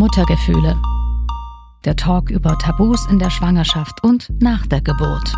Muttergefühle. Der Talk über Tabus in der Schwangerschaft und nach der Geburt.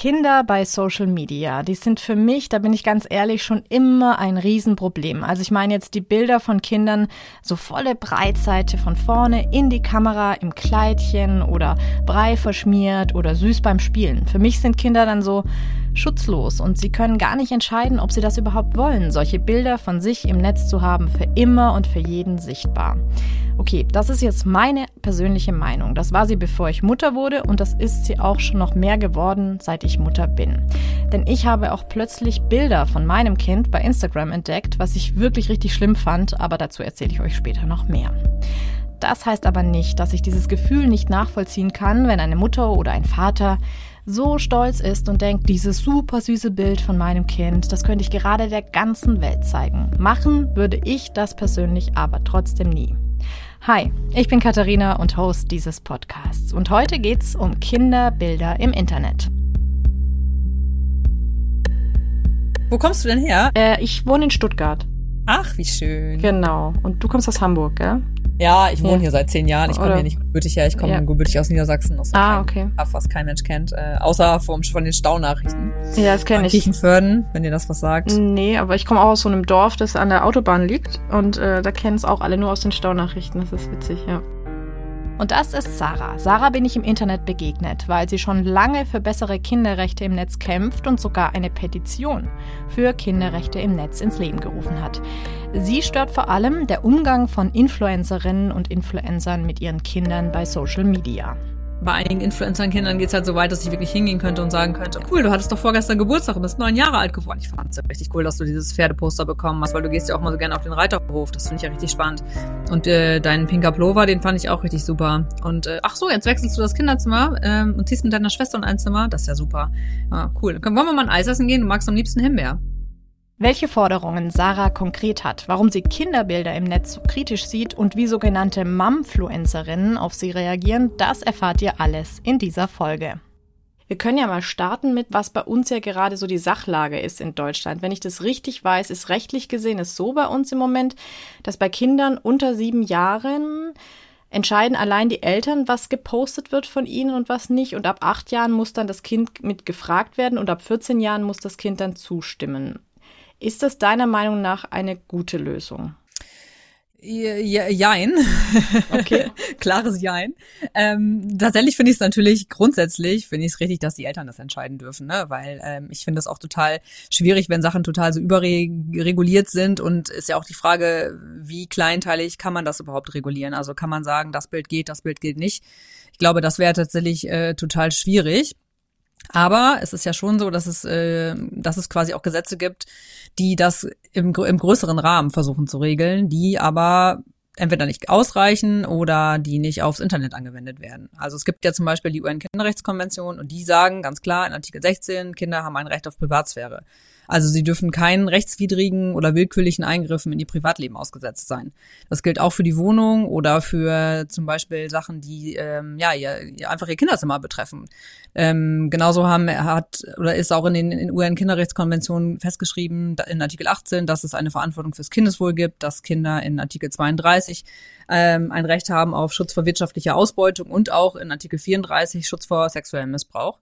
Kinder bei Social Media, die sind für mich, da bin ich ganz ehrlich, schon immer ein Riesenproblem. Also ich meine jetzt die Bilder von Kindern, so volle Breitseite von vorne in die Kamera im Kleidchen oder Brei verschmiert oder süß beim Spielen. Für mich sind Kinder dann so schutzlos und sie können gar nicht entscheiden, ob sie das überhaupt wollen, solche Bilder von sich im Netz zu haben, für immer und für jeden sichtbar. Okay, das ist jetzt meine persönliche Meinung. Das war sie, bevor ich Mutter wurde und das ist sie auch schon noch mehr geworden, seit ich Mutter bin. Denn ich habe auch plötzlich Bilder von meinem Kind bei Instagram entdeckt, was ich wirklich richtig schlimm fand, aber dazu erzähle ich euch später noch mehr. Das heißt aber nicht, dass ich dieses Gefühl nicht nachvollziehen kann, wenn eine Mutter oder ein Vater so stolz ist und denkt, dieses super süße Bild von meinem Kind, das könnte ich gerade der ganzen Welt zeigen. Machen würde ich das persönlich aber trotzdem nie. Hi, ich bin Katharina und Host dieses Podcasts und heute geht's um Kinderbilder im Internet. Wo kommst du denn her? Äh, ich wohne in Stuttgart. Ach, wie schön. Genau. Und du kommst aus Hamburg, gell? Ja, ich wohne ja. hier seit zehn Jahren. Ich komme hier nicht gebürtig her. Ich komme ja. gebürtig aus Niedersachsen. Aus ah, okay. Kaff, was kein Mensch kennt. Äh, außer vom, von den Staunachrichten. Ja, das kenne ich. Kirchenförden, wenn ihr das was sagt. Nee, aber ich komme auch aus so einem Dorf, das an der Autobahn liegt. Und äh, da kennen es auch alle nur aus den Staunachrichten. Das ist witzig, ja. Und das ist Sarah. Sarah bin ich im Internet begegnet, weil sie schon lange für bessere Kinderrechte im Netz kämpft und sogar eine Petition für Kinderrechte im Netz ins Leben gerufen hat. Sie stört vor allem der Umgang von Influencerinnen und Influencern mit ihren Kindern bei Social Media bei einigen Influencern-Kindern geht es halt so weit, dass ich wirklich hingehen könnte und sagen könnte, cool, du hattest doch vorgestern Geburtstag und bist neun Jahre alt geworden. Ich fand es ja richtig cool, dass du dieses Pferdeposter bekommen hast, weil du gehst ja auch mal so gerne auf den Reiterhof. Das finde ich ja richtig spannend. Und äh, deinen Pinker Plover, den fand ich auch richtig super. Und äh, ach so, jetzt wechselst du das Kinderzimmer ähm, und ziehst mit deiner Schwester in ein Zimmer. Das ist ja super. Ja, cool. Dann wollen wir mal ein Eis essen gehen? Du magst am liebsten Himbeer. Welche Forderungen Sarah konkret hat, warum sie Kinderbilder im Netz so kritisch sieht und wie sogenannte Mumfluencerinnen auf sie reagieren, das erfahrt ihr alles in dieser Folge. Wir können ja mal starten mit, was bei uns ja gerade so die Sachlage ist in Deutschland. Wenn ich das richtig weiß, ist rechtlich gesehen es so bei uns im Moment, dass bei Kindern unter sieben Jahren entscheiden allein die Eltern, was gepostet wird von ihnen und was nicht. Und ab acht Jahren muss dann das Kind mit gefragt werden und ab 14 Jahren muss das Kind dann zustimmen. Ist das deiner Meinung nach eine gute Lösung? Jein. Okay. Klares Jein. Ähm, tatsächlich finde ich es natürlich grundsätzlich, finde ich es richtig, dass die Eltern das entscheiden dürfen, ne? Weil ähm, ich finde es auch total schwierig, wenn Sachen total so überreguliert sind und ist ja auch die Frage, wie kleinteilig kann man das überhaupt regulieren? Also kann man sagen, das Bild geht, das Bild geht nicht. Ich glaube, das wäre tatsächlich äh, total schwierig. Aber es ist ja schon so, dass es, äh, dass es quasi auch Gesetze gibt, die das im, im größeren Rahmen versuchen zu regeln, die aber entweder nicht ausreichen oder die nicht aufs Internet angewendet werden. Also es gibt ja zum Beispiel die UN-Kinderrechtskonvention und die sagen ganz klar in Artikel 16, Kinder haben ein Recht auf Privatsphäre. Also sie dürfen keinen rechtswidrigen oder willkürlichen Eingriffen in ihr Privatleben ausgesetzt sein. Das gilt auch für die Wohnung oder für zum Beispiel Sachen, die ähm, ja ihr, ihr einfach ihr Kinderzimmer betreffen. Ähm, genauso haben hat oder ist auch in den in UN-Kinderrechtskonventionen festgeschrieben in Artikel 18, dass es eine Verantwortung fürs Kindeswohl gibt, dass Kinder in Artikel 32 ähm, ein Recht haben auf Schutz vor wirtschaftlicher Ausbeutung und auch in Artikel 34 Schutz vor sexuellem Missbrauch.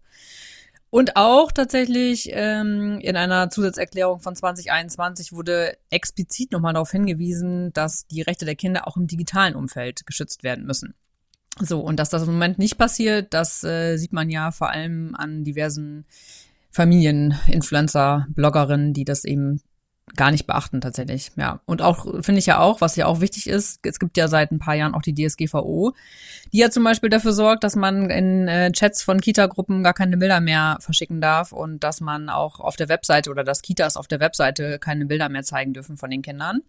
Und auch tatsächlich ähm, in einer Zusatzerklärung von 2021 wurde explizit nochmal darauf hingewiesen, dass die Rechte der Kinder auch im digitalen Umfeld geschützt werden müssen. So, und dass das im Moment nicht passiert, das äh, sieht man ja vor allem an diversen Familieninfluencer, Bloggerinnen, die das eben gar nicht beachten tatsächlich. Ja. Und auch, finde ich ja auch, was ja auch wichtig ist, es gibt ja seit ein paar Jahren auch die DSGVO, die ja zum Beispiel dafür sorgt, dass man in äh, Chats von Kita-Gruppen gar keine Bilder mehr verschicken darf und dass man auch auf der Webseite oder dass Kitas auf der Webseite keine Bilder mehr zeigen dürfen von den Kindern.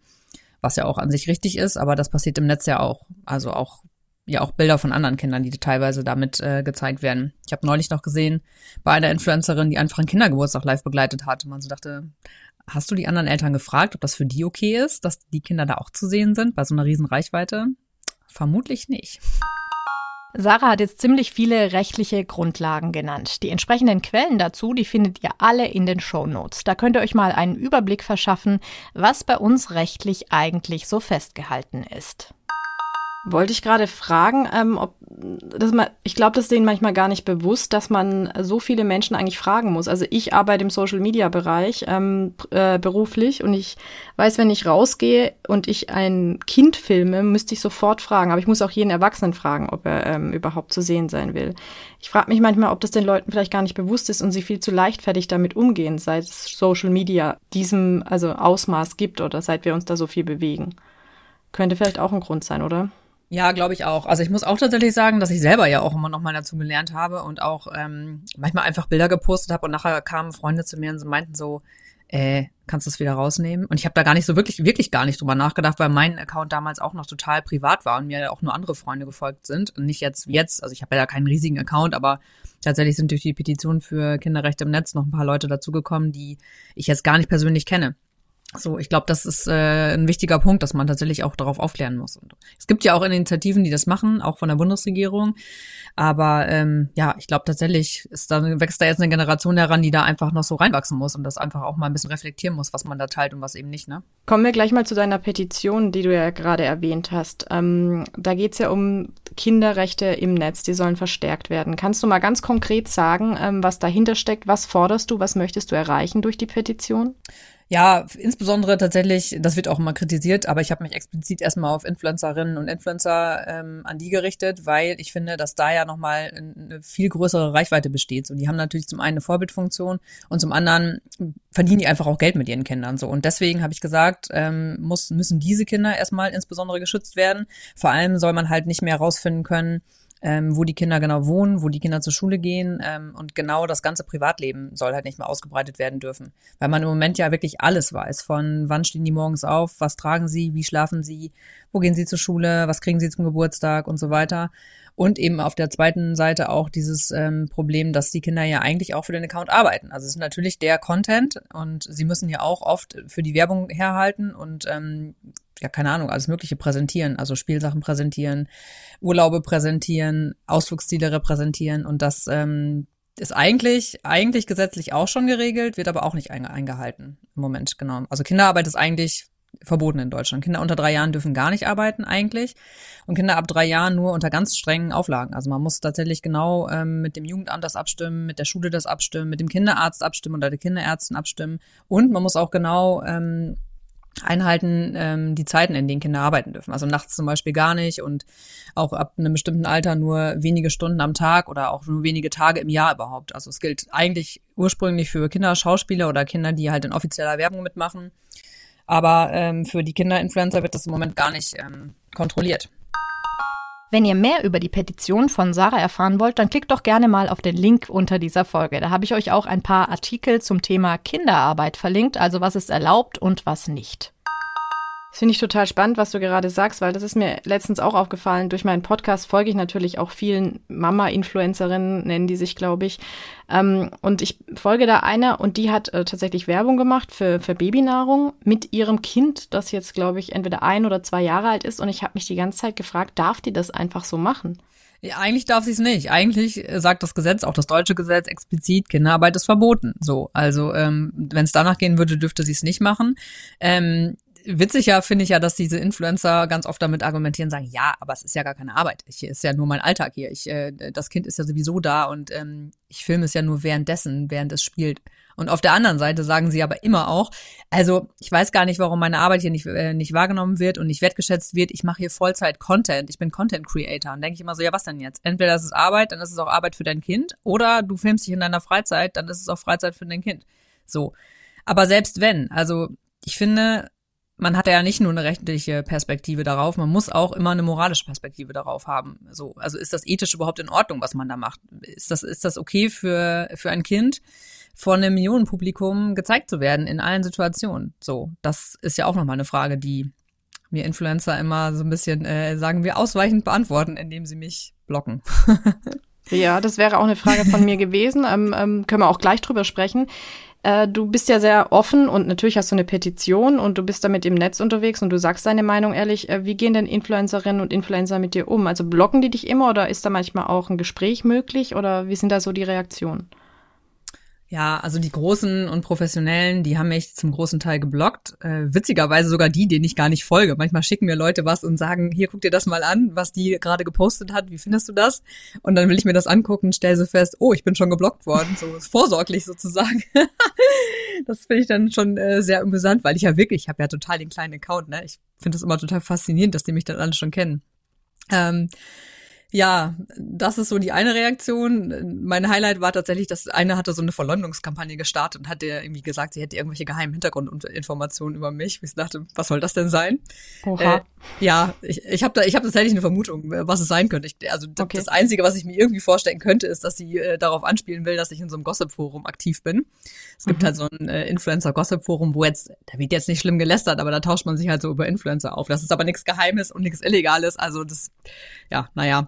Was ja auch an sich richtig ist, aber das passiert im Netz ja auch. Also auch ja auch Bilder von anderen Kindern, die teilweise damit äh, gezeigt werden. Ich habe neulich noch gesehen bei einer Influencerin, die einfach einen Kindergeburtstag live begleitet hat. Man so dachte, Hast du die anderen Eltern gefragt, ob das für die okay ist, dass die Kinder da auch zu sehen sind bei so einer riesen Reichweite? Vermutlich nicht. Sarah hat jetzt ziemlich viele rechtliche Grundlagen genannt. Die entsprechenden Quellen dazu, die findet ihr alle in den Show Notes. Da könnt ihr euch mal einen Überblick verschaffen, was bei uns rechtlich eigentlich so festgehalten ist. Wollte ich gerade fragen, ähm, ob das man, ich glaube, das ist denen manchmal gar nicht bewusst, dass man so viele Menschen eigentlich fragen muss. Also ich arbeite im Social Media Bereich ähm, äh, beruflich und ich weiß, wenn ich rausgehe und ich ein Kind filme, müsste ich sofort fragen. Aber ich muss auch jeden Erwachsenen fragen, ob er ähm, überhaupt zu sehen sein will. Ich frage mich manchmal, ob das den Leuten vielleicht gar nicht bewusst ist und sie viel zu leichtfertig damit umgehen, seit Social Media diesem also Ausmaß gibt oder seit wir uns da so viel bewegen. Könnte vielleicht auch ein Grund sein, oder? Ja, glaube ich auch. Also ich muss auch tatsächlich sagen, dass ich selber ja auch immer noch mal dazu gelernt habe und auch ähm, manchmal einfach Bilder gepostet habe und nachher kamen Freunde zu mir und meinten so, äh, kannst du es wieder rausnehmen? Und ich habe da gar nicht so wirklich, wirklich gar nicht drüber nachgedacht, weil mein Account damals auch noch total privat war und mir auch nur andere Freunde gefolgt sind. Und nicht jetzt jetzt, also ich habe ja keinen riesigen Account, aber tatsächlich sind durch die Petition für Kinderrechte im Netz noch ein paar Leute dazugekommen, die ich jetzt gar nicht persönlich kenne. So, ich glaube, das ist äh, ein wichtiger Punkt, dass man tatsächlich auch darauf aufklären muss. Und es gibt ja auch Initiativen, die das machen, auch von der Bundesregierung. Aber ähm, ja, ich glaube tatsächlich ist da, wächst da jetzt eine Generation heran, die da einfach noch so reinwachsen muss und das einfach auch mal ein bisschen reflektieren muss, was man da teilt und was eben nicht. Ne? Kommen wir gleich mal zu deiner Petition, die du ja gerade erwähnt hast. Ähm, da geht's ja um Kinderrechte im Netz, die sollen verstärkt werden. Kannst du mal ganz konkret sagen, ähm, was dahinter steckt? Was forderst du? Was möchtest du erreichen durch die Petition? Ja, insbesondere tatsächlich, das wird auch immer kritisiert, aber ich habe mich explizit erstmal auf Influencerinnen und Influencer ähm, an die gerichtet, weil ich finde, dass da ja nochmal eine viel größere Reichweite besteht. Und die haben natürlich zum einen eine Vorbildfunktion und zum anderen verdienen die einfach auch Geld mit ihren Kindern so. Und deswegen habe ich gesagt, ähm, muss, müssen diese Kinder erstmal insbesondere geschützt werden. Vor allem soll man halt nicht mehr herausfinden können, ähm, wo die Kinder genau wohnen, wo die Kinder zur Schule gehen ähm, und genau das ganze Privatleben soll halt nicht mehr ausgebreitet werden dürfen, weil man im Moment ja wirklich alles weiß, von wann stehen die morgens auf, was tragen sie, wie schlafen sie, wo gehen sie zur Schule, was kriegen sie zum Geburtstag und so weiter. Und eben auf der zweiten Seite auch dieses ähm, Problem, dass die Kinder ja eigentlich auch für den Account arbeiten. Also es ist natürlich der Content und sie müssen ja auch oft für die Werbung herhalten und ähm, ja, keine Ahnung, alles Mögliche präsentieren, also Spielsachen präsentieren, Urlaube präsentieren, Ausflugsziele repräsentieren und das ähm, ist eigentlich, eigentlich gesetzlich auch schon geregelt, wird aber auch nicht eingehalten im Moment, genau. Also Kinderarbeit ist eigentlich verboten in Deutschland. Kinder unter drei Jahren dürfen gar nicht arbeiten eigentlich und Kinder ab drei Jahren nur unter ganz strengen Auflagen. Also man muss tatsächlich genau ähm, mit dem Jugendamt das abstimmen, mit der Schule das abstimmen, mit dem Kinderarzt abstimmen oder der Kinderärztin abstimmen und man muss auch genau ähm, einhalten ähm, die Zeiten, in denen Kinder arbeiten dürfen. Also nachts zum Beispiel gar nicht und auch ab einem bestimmten Alter nur wenige Stunden am Tag oder auch nur wenige Tage im Jahr überhaupt. Also es gilt eigentlich ursprünglich für Kinderschauspieler oder Kinder, die halt in offizieller Werbung mitmachen. Aber ähm, für die Kinderinfluencer wird das im Moment gar nicht ähm, kontrolliert. Wenn ihr mehr über die Petition von Sarah erfahren wollt, dann klickt doch gerne mal auf den Link unter dieser Folge. Da habe ich euch auch ein paar Artikel zum Thema Kinderarbeit verlinkt, also was ist erlaubt und was nicht. Finde ich total spannend, was du gerade sagst, weil das ist mir letztens auch aufgefallen. Durch meinen Podcast folge ich natürlich auch vielen Mama-Influencerinnen, nennen die sich, glaube ich. Ähm, und ich folge da einer und die hat äh, tatsächlich Werbung gemacht für, für Babynahrung mit ihrem Kind, das jetzt, glaube ich, entweder ein oder zwei Jahre alt ist. Und ich habe mich die ganze Zeit gefragt, darf die das einfach so machen? Ja, eigentlich darf sie es nicht. Eigentlich äh, sagt das Gesetz, auch das deutsche Gesetz, explizit, Kinderarbeit ist verboten. So, also ähm, wenn es danach gehen würde, dürfte sie es nicht machen. Ähm, witzig ja finde ich ja, dass diese Influencer ganz oft damit argumentieren, sagen, ja, aber es ist ja gar keine Arbeit. Ich ist ja nur mein Alltag hier. Ich, äh, das Kind ist ja sowieso da und ähm, ich filme es ja nur währenddessen, während es spielt. Und auf der anderen Seite sagen sie aber immer auch, also ich weiß gar nicht, warum meine Arbeit hier nicht, äh, nicht wahrgenommen wird und nicht wertgeschätzt wird. Ich mache hier Vollzeit Content. Ich bin Content Creator. Und denke ich immer so, ja, was denn jetzt? Entweder ist es Arbeit, dann ist es auch Arbeit für dein Kind, oder du filmst dich in deiner Freizeit, dann ist es auch Freizeit für dein Kind. So. Aber selbst wenn, also ich finde, man hat ja nicht nur eine rechtliche Perspektive darauf, man muss auch immer eine moralische Perspektive darauf haben. So, also ist das ethisch überhaupt in Ordnung, was man da macht? Ist das, ist das okay für, für ein Kind, vor einem Millionenpublikum gezeigt zu werden in allen Situationen? So, das ist ja auch nochmal eine Frage, die mir Influencer immer so ein bisschen, äh, sagen wir, ausweichend beantworten, indem sie mich blocken. Ja, das wäre auch eine Frage von mir gewesen. Ähm, ähm, können wir auch gleich drüber sprechen. Äh, du bist ja sehr offen und natürlich hast du eine Petition und du bist damit im Netz unterwegs und du sagst deine Meinung ehrlich. Äh, wie gehen denn Influencerinnen und Influencer mit dir um? Also blocken die dich immer oder ist da manchmal auch ein Gespräch möglich oder wie sind da so die Reaktionen? Ja, also die Großen und Professionellen, die haben mich zum großen Teil geblockt. Äh, witzigerweise sogar die, denen ich gar nicht folge. Manchmal schicken mir Leute was und sagen, hier guck dir das mal an, was die gerade gepostet hat. Wie findest du das? Und dann will ich mir das angucken, stelle so fest, oh, ich bin schon geblockt worden, so vorsorglich sozusagen. das finde ich dann schon äh, sehr amüsant, weil ich ja wirklich, ich habe ja total den kleinen Account. Ne? Ich finde es immer total faszinierend, dass die mich dann alle schon kennen. Ähm, ja, das ist so die eine Reaktion. Mein Highlight war tatsächlich, dass eine hatte so eine Verleumdungskampagne gestartet und hat der irgendwie gesagt, sie hätte irgendwelche geheimen Hintergrundinformationen über mich. Ich dachte, was soll das denn sein? Oha. Äh, ja, ich, ich habe da, ich habe tatsächlich eine Vermutung, was es sein könnte. Ich, also okay. das Einzige, was ich mir irgendwie vorstellen könnte, ist, dass sie äh, darauf anspielen will, dass ich in so einem Gossip-Forum aktiv bin. Es gibt mhm. halt so ein äh, Influencer-Gossip-Forum, wo jetzt, da wird jetzt nicht schlimm gelästert, aber da tauscht man sich halt so über Influencer auf. Das ist aber nichts Geheimes und nichts Illegales. Also das, ja, naja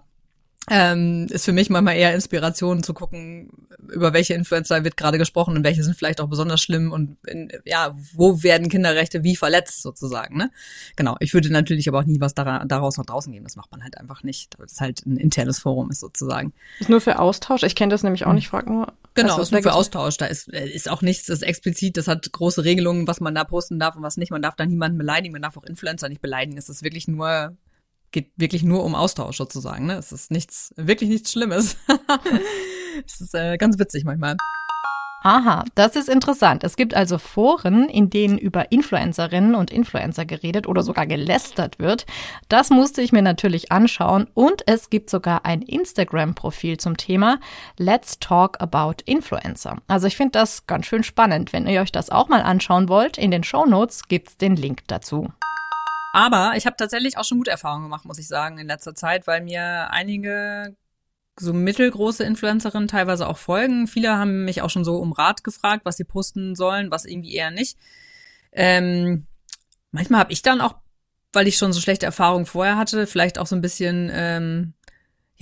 ähm, ist für mich manchmal eher Inspiration zu gucken, über welche Influencer wird gerade gesprochen und welche sind vielleicht auch besonders schlimm und in, ja, wo werden Kinderrechte wie verletzt sozusagen. Ne? Genau, ich würde natürlich aber auch nie was daraus nach draußen geben. Das macht man halt einfach nicht, weil es halt ein internes Forum ist sozusagen. Ist nur für Austausch. Ich kenne das nämlich auch hm. nicht. Frag nur. Genau, ist nur für Austausch. Da ist, äh, ist auch nichts, das ist explizit, das hat große Regelungen, was man da posten darf und was nicht. Man darf da niemanden beleidigen, man darf auch Influencer nicht beleidigen. Es ist wirklich nur geht wirklich nur um Austausch sozusagen. Ne? Es ist nichts, wirklich nichts Schlimmes. es ist äh, ganz witzig manchmal. Aha, das ist interessant. Es gibt also Foren, in denen über Influencerinnen und Influencer geredet oder sogar gelästert wird. Das musste ich mir natürlich anschauen und es gibt sogar ein Instagram-Profil zum Thema Let's Talk About Influencer. Also ich finde das ganz schön spannend. Wenn ihr euch das auch mal anschauen wollt, in den Show Notes gibt's den Link dazu. Aber ich habe tatsächlich auch schon gute Erfahrungen gemacht, muss ich sagen, in letzter Zeit, weil mir einige so mittelgroße Influencerinnen teilweise auch folgen. Viele haben mich auch schon so um Rat gefragt, was sie posten sollen, was irgendwie eher nicht. Ähm, manchmal habe ich dann auch, weil ich schon so schlechte Erfahrungen vorher hatte, vielleicht auch so ein bisschen ähm,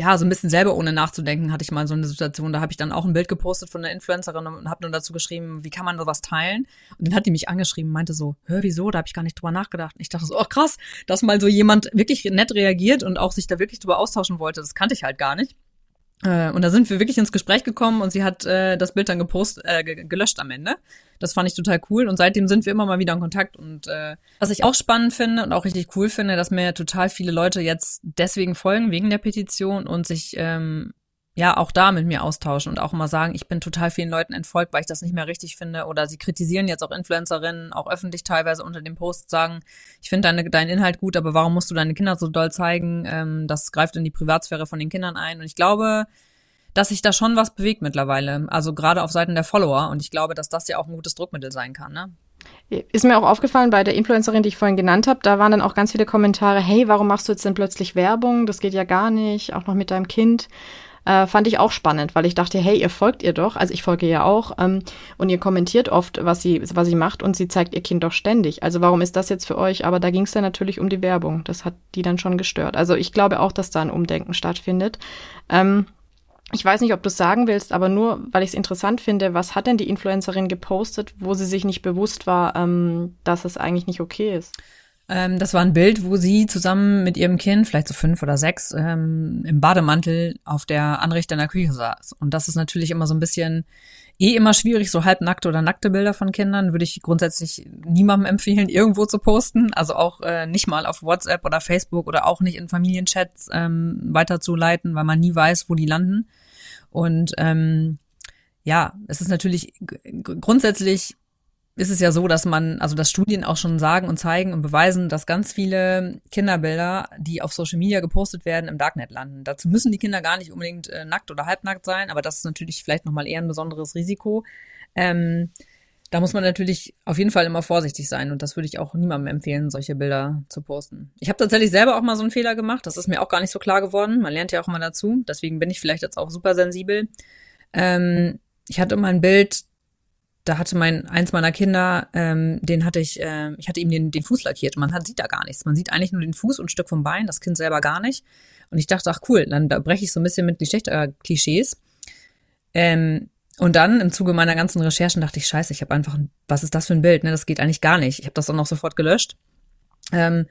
ja, so ein bisschen selber ohne nachzudenken, hatte ich mal so eine Situation, da habe ich dann auch ein Bild gepostet von einer Influencerin und habe nur dazu geschrieben, wie kann man sowas teilen? Und dann hat die mich angeschrieben, meinte so, hör, wieso? Da habe ich gar nicht drüber nachgedacht. Und ich dachte so, oh krass, dass mal so jemand wirklich nett reagiert und auch sich da wirklich drüber austauschen wollte, das kannte ich halt gar nicht. Äh, und da sind wir wirklich ins Gespräch gekommen und sie hat äh, das Bild dann gepost, äh, gelöscht am Ende. Das fand ich total cool und seitdem sind wir immer mal wieder in Kontakt. Und äh, was ich auch spannend finde und auch richtig cool finde, dass mir total viele Leute jetzt deswegen folgen, wegen der Petition und sich ähm, ja auch da mit mir austauschen und auch immer sagen, ich bin total vielen Leuten entfolgt, weil ich das nicht mehr richtig finde. Oder sie kritisieren jetzt auch Influencerinnen, auch öffentlich teilweise unter dem Post sagen, ich finde deine, deinen Inhalt gut, aber warum musst du deine Kinder so doll zeigen? Ähm, das greift in die Privatsphäre von den Kindern ein. Und ich glaube, dass sich da schon was bewegt mittlerweile. Also gerade auf Seiten der Follower. Und ich glaube, dass das ja auch ein gutes Druckmittel sein kann. Ne? Ist mir auch aufgefallen bei der Influencerin, die ich vorhin genannt habe, da waren dann auch ganz viele Kommentare, hey, warum machst du jetzt denn plötzlich Werbung? Das geht ja gar nicht, auch noch mit deinem Kind. Äh, fand ich auch spannend, weil ich dachte, hey, ihr folgt ihr doch, also ich folge ihr auch, ähm, und ihr kommentiert oft, was sie, was sie macht und sie zeigt ihr Kind doch ständig. Also warum ist das jetzt für euch? Aber da ging es dann natürlich um die Werbung. Das hat die dann schon gestört. Also ich glaube auch, dass da ein Umdenken stattfindet. Ähm, ich weiß nicht, ob du es sagen willst, aber nur, weil ich es interessant finde, was hat denn die Influencerin gepostet, wo sie sich nicht bewusst war, ähm, dass es eigentlich nicht okay ist? Ähm, das war ein Bild, wo sie zusammen mit ihrem Kind, vielleicht so fünf oder sechs, ähm, im Bademantel auf der Anrichte in der Küche saß. Und das ist natürlich immer so ein bisschen eh immer schwierig, so halbnackte oder nackte Bilder von Kindern würde ich grundsätzlich niemandem empfehlen, irgendwo zu posten. Also auch äh, nicht mal auf WhatsApp oder Facebook oder auch nicht in Familienchats ähm, weiterzuleiten, weil man nie weiß, wo die landen. Und ähm, ja, es ist natürlich grundsätzlich ist es ja so, dass man, also dass Studien auch schon sagen und zeigen und beweisen, dass ganz viele Kinderbilder, die auf Social Media gepostet werden, im Darknet landen. Dazu müssen die Kinder gar nicht unbedingt äh, nackt oder halbnackt sein, aber das ist natürlich vielleicht nochmal eher ein besonderes Risiko. Ähm, da muss man natürlich auf jeden Fall immer vorsichtig sein und das würde ich auch niemandem empfehlen, solche Bilder zu posten. Ich habe tatsächlich selber auch mal so einen Fehler gemacht, das ist mir auch gar nicht so klar geworden. Man lernt ja auch immer dazu, deswegen bin ich vielleicht jetzt auch super sensibel. Ähm, ich hatte mal ein Bild, da hatte mein eins meiner Kinder, ähm, den hatte ich, äh, ich hatte ihm den, den Fuß lackiert man hat, sieht da gar nichts. Man sieht eigentlich nur den Fuß und ein Stück vom Bein, das Kind selber gar nicht. Und ich dachte, ach cool, dann da breche ich so ein bisschen mit Geschlechter-Klischees. Ähm, und dann im Zuge meiner ganzen Recherchen dachte ich, scheiße, ich habe einfach, was ist das für ein Bild? Ne, das geht eigentlich gar nicht. Ich habe das dann auch sofort gelöscht. Ähm,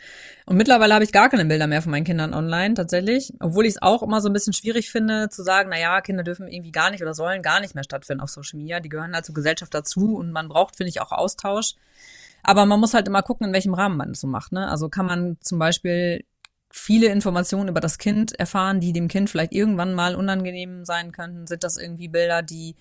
und mittlerweile habe ich gar keine Bilder mehr von meinen Kindern online tatsächlich, obwohl ich es auch immer so ein bisschen schwierig finde zu sagen, na ja, Kinder dürfen irgendwie gar nicht oder sollen gar nicht mehr stattfinden auf Social Media. Die gehören halt zur Gesellschaft dazu und man braucht, finde ich, auch Austausch. Aber man muss halt immer gucken, in welchem Rahmen man das so macht. Ne? Also kann man zum Beispiel viele Informationen über das Kind erfahren, die dem Kind vielleicht irgendwann mal unangenehm sein könnten. Sind das irgendwie Bilder, die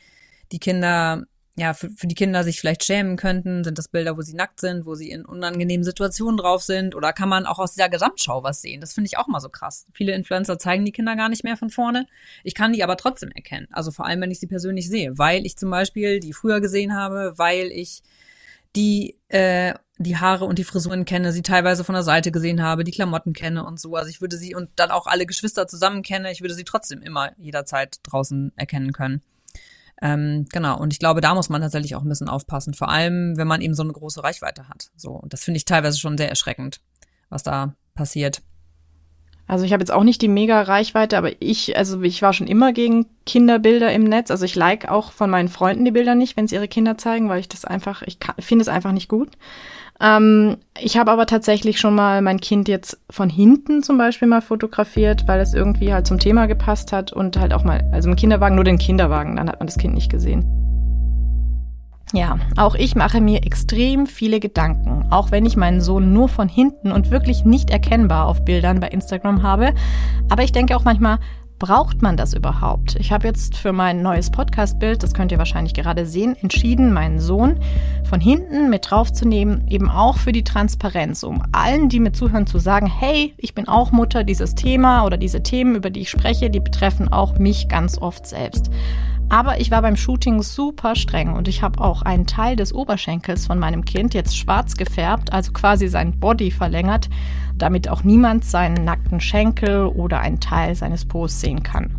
die Kinder ja, für, für die Kinder sich vielleicht schämen könnten? Sind das Bilder, wo sie nackt sind, wo sie in unangenehmen Situationen drauf sind? Oder kann man auch aus dieser Gesamtschau was sehen? Das finde ich auch mal so krass. Viele Influencer zeigen die Kinder gar nicht mehr von vorne. Ich kann die aber trotzdem erkennen. Also vor allem, wenn ich sie persönlich sehe. Weil ich zum Beispiel die früher gesehen habe, weil ich die, äh, die Haare und die Frisuren kenne, sie teilweise von der Seite gesehen habe, die Klamotten kenne und so. Also ich würde sie und dann auch alle Geschwister zusammen kenne, ich würde sie trotzdem immer jederzeit draußen erkennen können. Ähm, genau, und ich glaube, da muss man tatsächlich auch ein bisschen aufpassen, vor allem, wenn man eben so eine große Reichweite hat. So, und das finde ich teilweise schon sehr erschreckend, was da passiert. Also ich habe jetzt auch nicht die mega Reichweite, aber ich, also ich war schon immer gegen Kinderbilder im Netz. Also ich like auch von meinen Freunden die Bilder nicht, wenn sie ihre Kinder zeigen, weil ich das einfach, ich finde es einfach nicht gut. Ähm, ich habe aber tatsächlich schon mal mein Kind jetzt von hinten zum Beispiel mal fotografiert, weil es irgendwie halt zum Thema gepasst hat und halt auch mal, also im Kinderwagen nur den Kinderwagen, dann hat man das Kind nicht gesehen. Ja, auch ich mache mir extrem viele Gedanken, auch wenn ich meinen Sohn nur von hinten und wirklich nicht erkennbar auf Bildern bei Instagram habe. Aber ich denke auch manchmal, braucht man das überhaupt? Ich habe jetzt für mein neues Podcast-Bild, das könnt ihr wahrscheinlich gerade sehen, entschieden, meinen Sohn von hinten mit draufzunehmen, eben auch für die Transparenz, um allen, die mir zuhören, zu sagen, hey, ich bin auch Mutter, dieses Thema oder diese Themen, über die ich spreche, die betreffen auch mich ganz oft selbst. Aber ich war beim Shooting super streng und ich habe auch einen Teil des Oberschenkels von meinem Kind jetzt schwarz gefärbt, also quasi sein Body verlängert, damit auch niemand seinen nackten Schenkel oder einen Teil seines Po's sehen kann.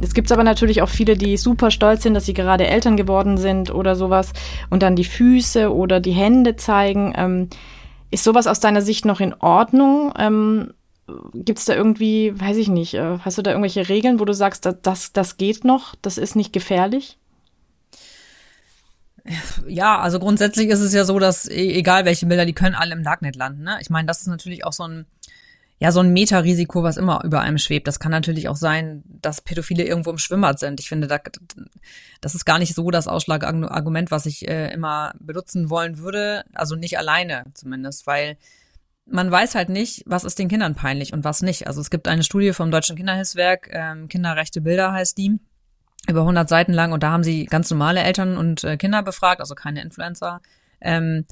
Es gibt aber natürlich auch viele, die super stolz sind, dass sie gerade Eltern geworden sind oder sowas und dann die Füße oder die Hände zeigen. Ähm, ist sowas aus deiner Sicht noch in Ordnung? Ähm, Gibt es da irgendwie, weiß ich nicht, äh, hast du da irgendwelche Regeln, wo du sagst, das, das, geht noch, das ist nicht gefährlich? Ja, also grundsätzlich ist es ja so, dass e, egal welche Bilder, die können alle im Darknet landen. Ne? Ich meine, das ist natürlich auch so ein, ja, so ein Meta-Risiko, was immer über einem schwebt. Das kann natürlich auch sein, dass Pädophile irgendwo im Schwimmbad sind. Ich finde, da, das ist gar nicht so das Ausschlagargument, was ich äh, immer benutzen wollen würde. Also nicht alleine zumindest, weil man weiß halt nicht, was ist den Kindern peinlich und was nicht. Also es gibt eine Studie vom Deutschen Kinderhilfswerk, ähm, Kinderrechte Bilder heißt die, über 100 Seiten lang und da haben sie ganz normale Eltern und äh, Kinder befragt, also keine Influencer, ähm,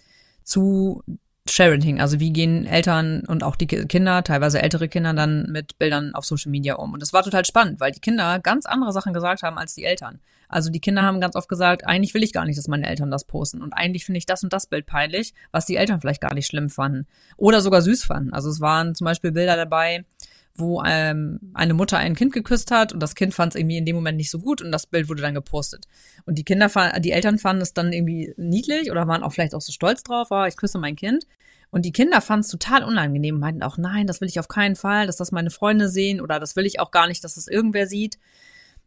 zu Sharing, also wie gehen Eltern und auch die Kinder, teilweise ältere Kinder, dann mit Bildern auf Social Media um. Und das war total spannend, weil die Kinder ganz andere Sachen gesagt haben als die Eltern. Also die Kinder haben ganz oft gesagt, eigentlich will ich gar nicht, dass meine Eltern das posten. Und eigentlich finde ich das und das Bild peinlich, was die Eltern vielleicht gar nicht schlimm fanden. Oder sogar süß fanden. Also es waren zum Beispiel Bilder dabei, wo ähm, eine Mutter ein Kind geküsst hat und das Kind fand es irgendwie in dem Moment nicht so gut und das Bild wurde dann gepostet. Und die Kinder, die Eltern fanden es dann irgendwie niedlich oder waren auch vielleicht auch so stolz drauf, oh, ich küsse mein Kind. Und die Kinder fanden es total unangenehm, meinten auch, nein, das will ich auf keinen Fall, dass das meine Freunde sehen oder das will ich auch gar nicht, dass das irgendwer sieht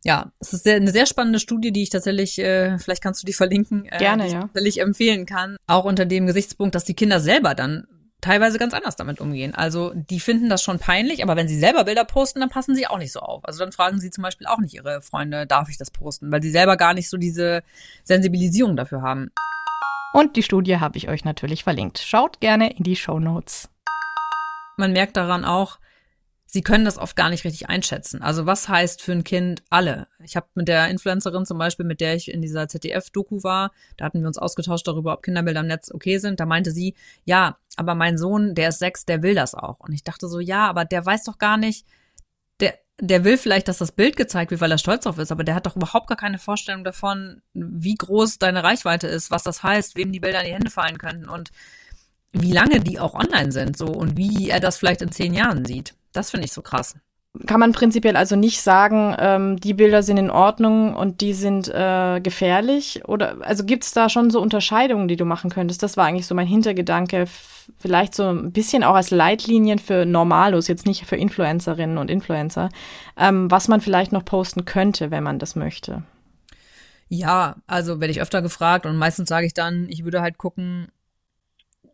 ja, es ist sehr, eine sehr spannende Studie, die ich tatsächlich, äh, vielleicht kannst du die verlinken, äh, Gerne, die ich ja. tatsächlich empfehlen kann. Auch unter dem Gesichtspunkt, dass die Kinder selber dann teilweise ganz anders damit umgehen. Also die finden das schon peinlich, aber wenn sie selber Bilder posten, dann passen sie auch nicht so auf. Also dann fragen sie zum Beispiel auch nicht ihre Freunde, darf ich das posten, weil sie selber gar nicht so diese Sensibilisierung dafür haben. Und die Studie habe ich euch natürlich verlinkt. Schaut gerne in die Show Notes. Man merkt daran auch, sie können das oft gar nicht richtig einschätzen. Also was heißt für ein Kind alle? Ich habe mit der Influencerin zum Beispiel, mit der ich in dieser ZDF-Doku war, da hatten wir uns ausgetauscht darüber, ob Kinderbilder im Netz okay sind. Da meinte sie, ja, aber mein Sohn, der ist sechs, der will das auch. Und ich dachte so, ja, aber der weiß doch gar nicht, der, der will vielleicht, dass das Bild gezeigt wird, weil er stolz drauf ist, aber der hat doch überhaupt gar keine Vorstellung davon, wie groß deine Reichweite ist, was das heißt, wem die Bilder in die Hände fallen könnten und wie lange die auch online sind so und wie er das vielleicht in zehn Jahren sieht. Das finde ich so krass. kann man prinzipiell also nicht sagen, ähm, die Bilder sind in Ordnung und die sind äh, gefährlich? Oder also gibt es da schon so Unterscheidungen, die du machen könntest? Das war eigentlich so mein Hintergedanke, vielleicht so ein bisschen auch als Leitlinien für Normalos, jetzt nicht für Influencerinnen und Influencer, ähm, was man vielleicht noch posten könnte, wenn man das möchte. Ja, also werde ich öfter gefragt und meistens sage ich dann, ich würde halt gucken,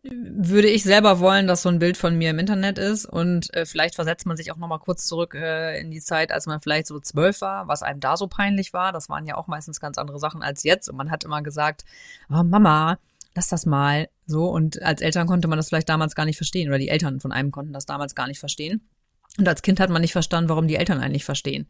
würde ich selber wollen, dass so ein Bild von mir im Internet ist. Und äh, vielleicht versetzt man sich auch noch mal kurz zurück äh, in die Zeit, als man vielleicht so zwölf war, was einem da so peinlich war. Das waren ja auch meistens ganz andere Sachen als jetzt. Und man hat immer gesagt, oh, Mama, lass das mal. So. Und als Eltern konnte man das vielleicht damals gar nicht verstehen. Oder die Eltern von einem konnten das damals gar nicht verstehen. Und als Kind hat man nicht verstanden, warum die Eltern einen nicht verstehen.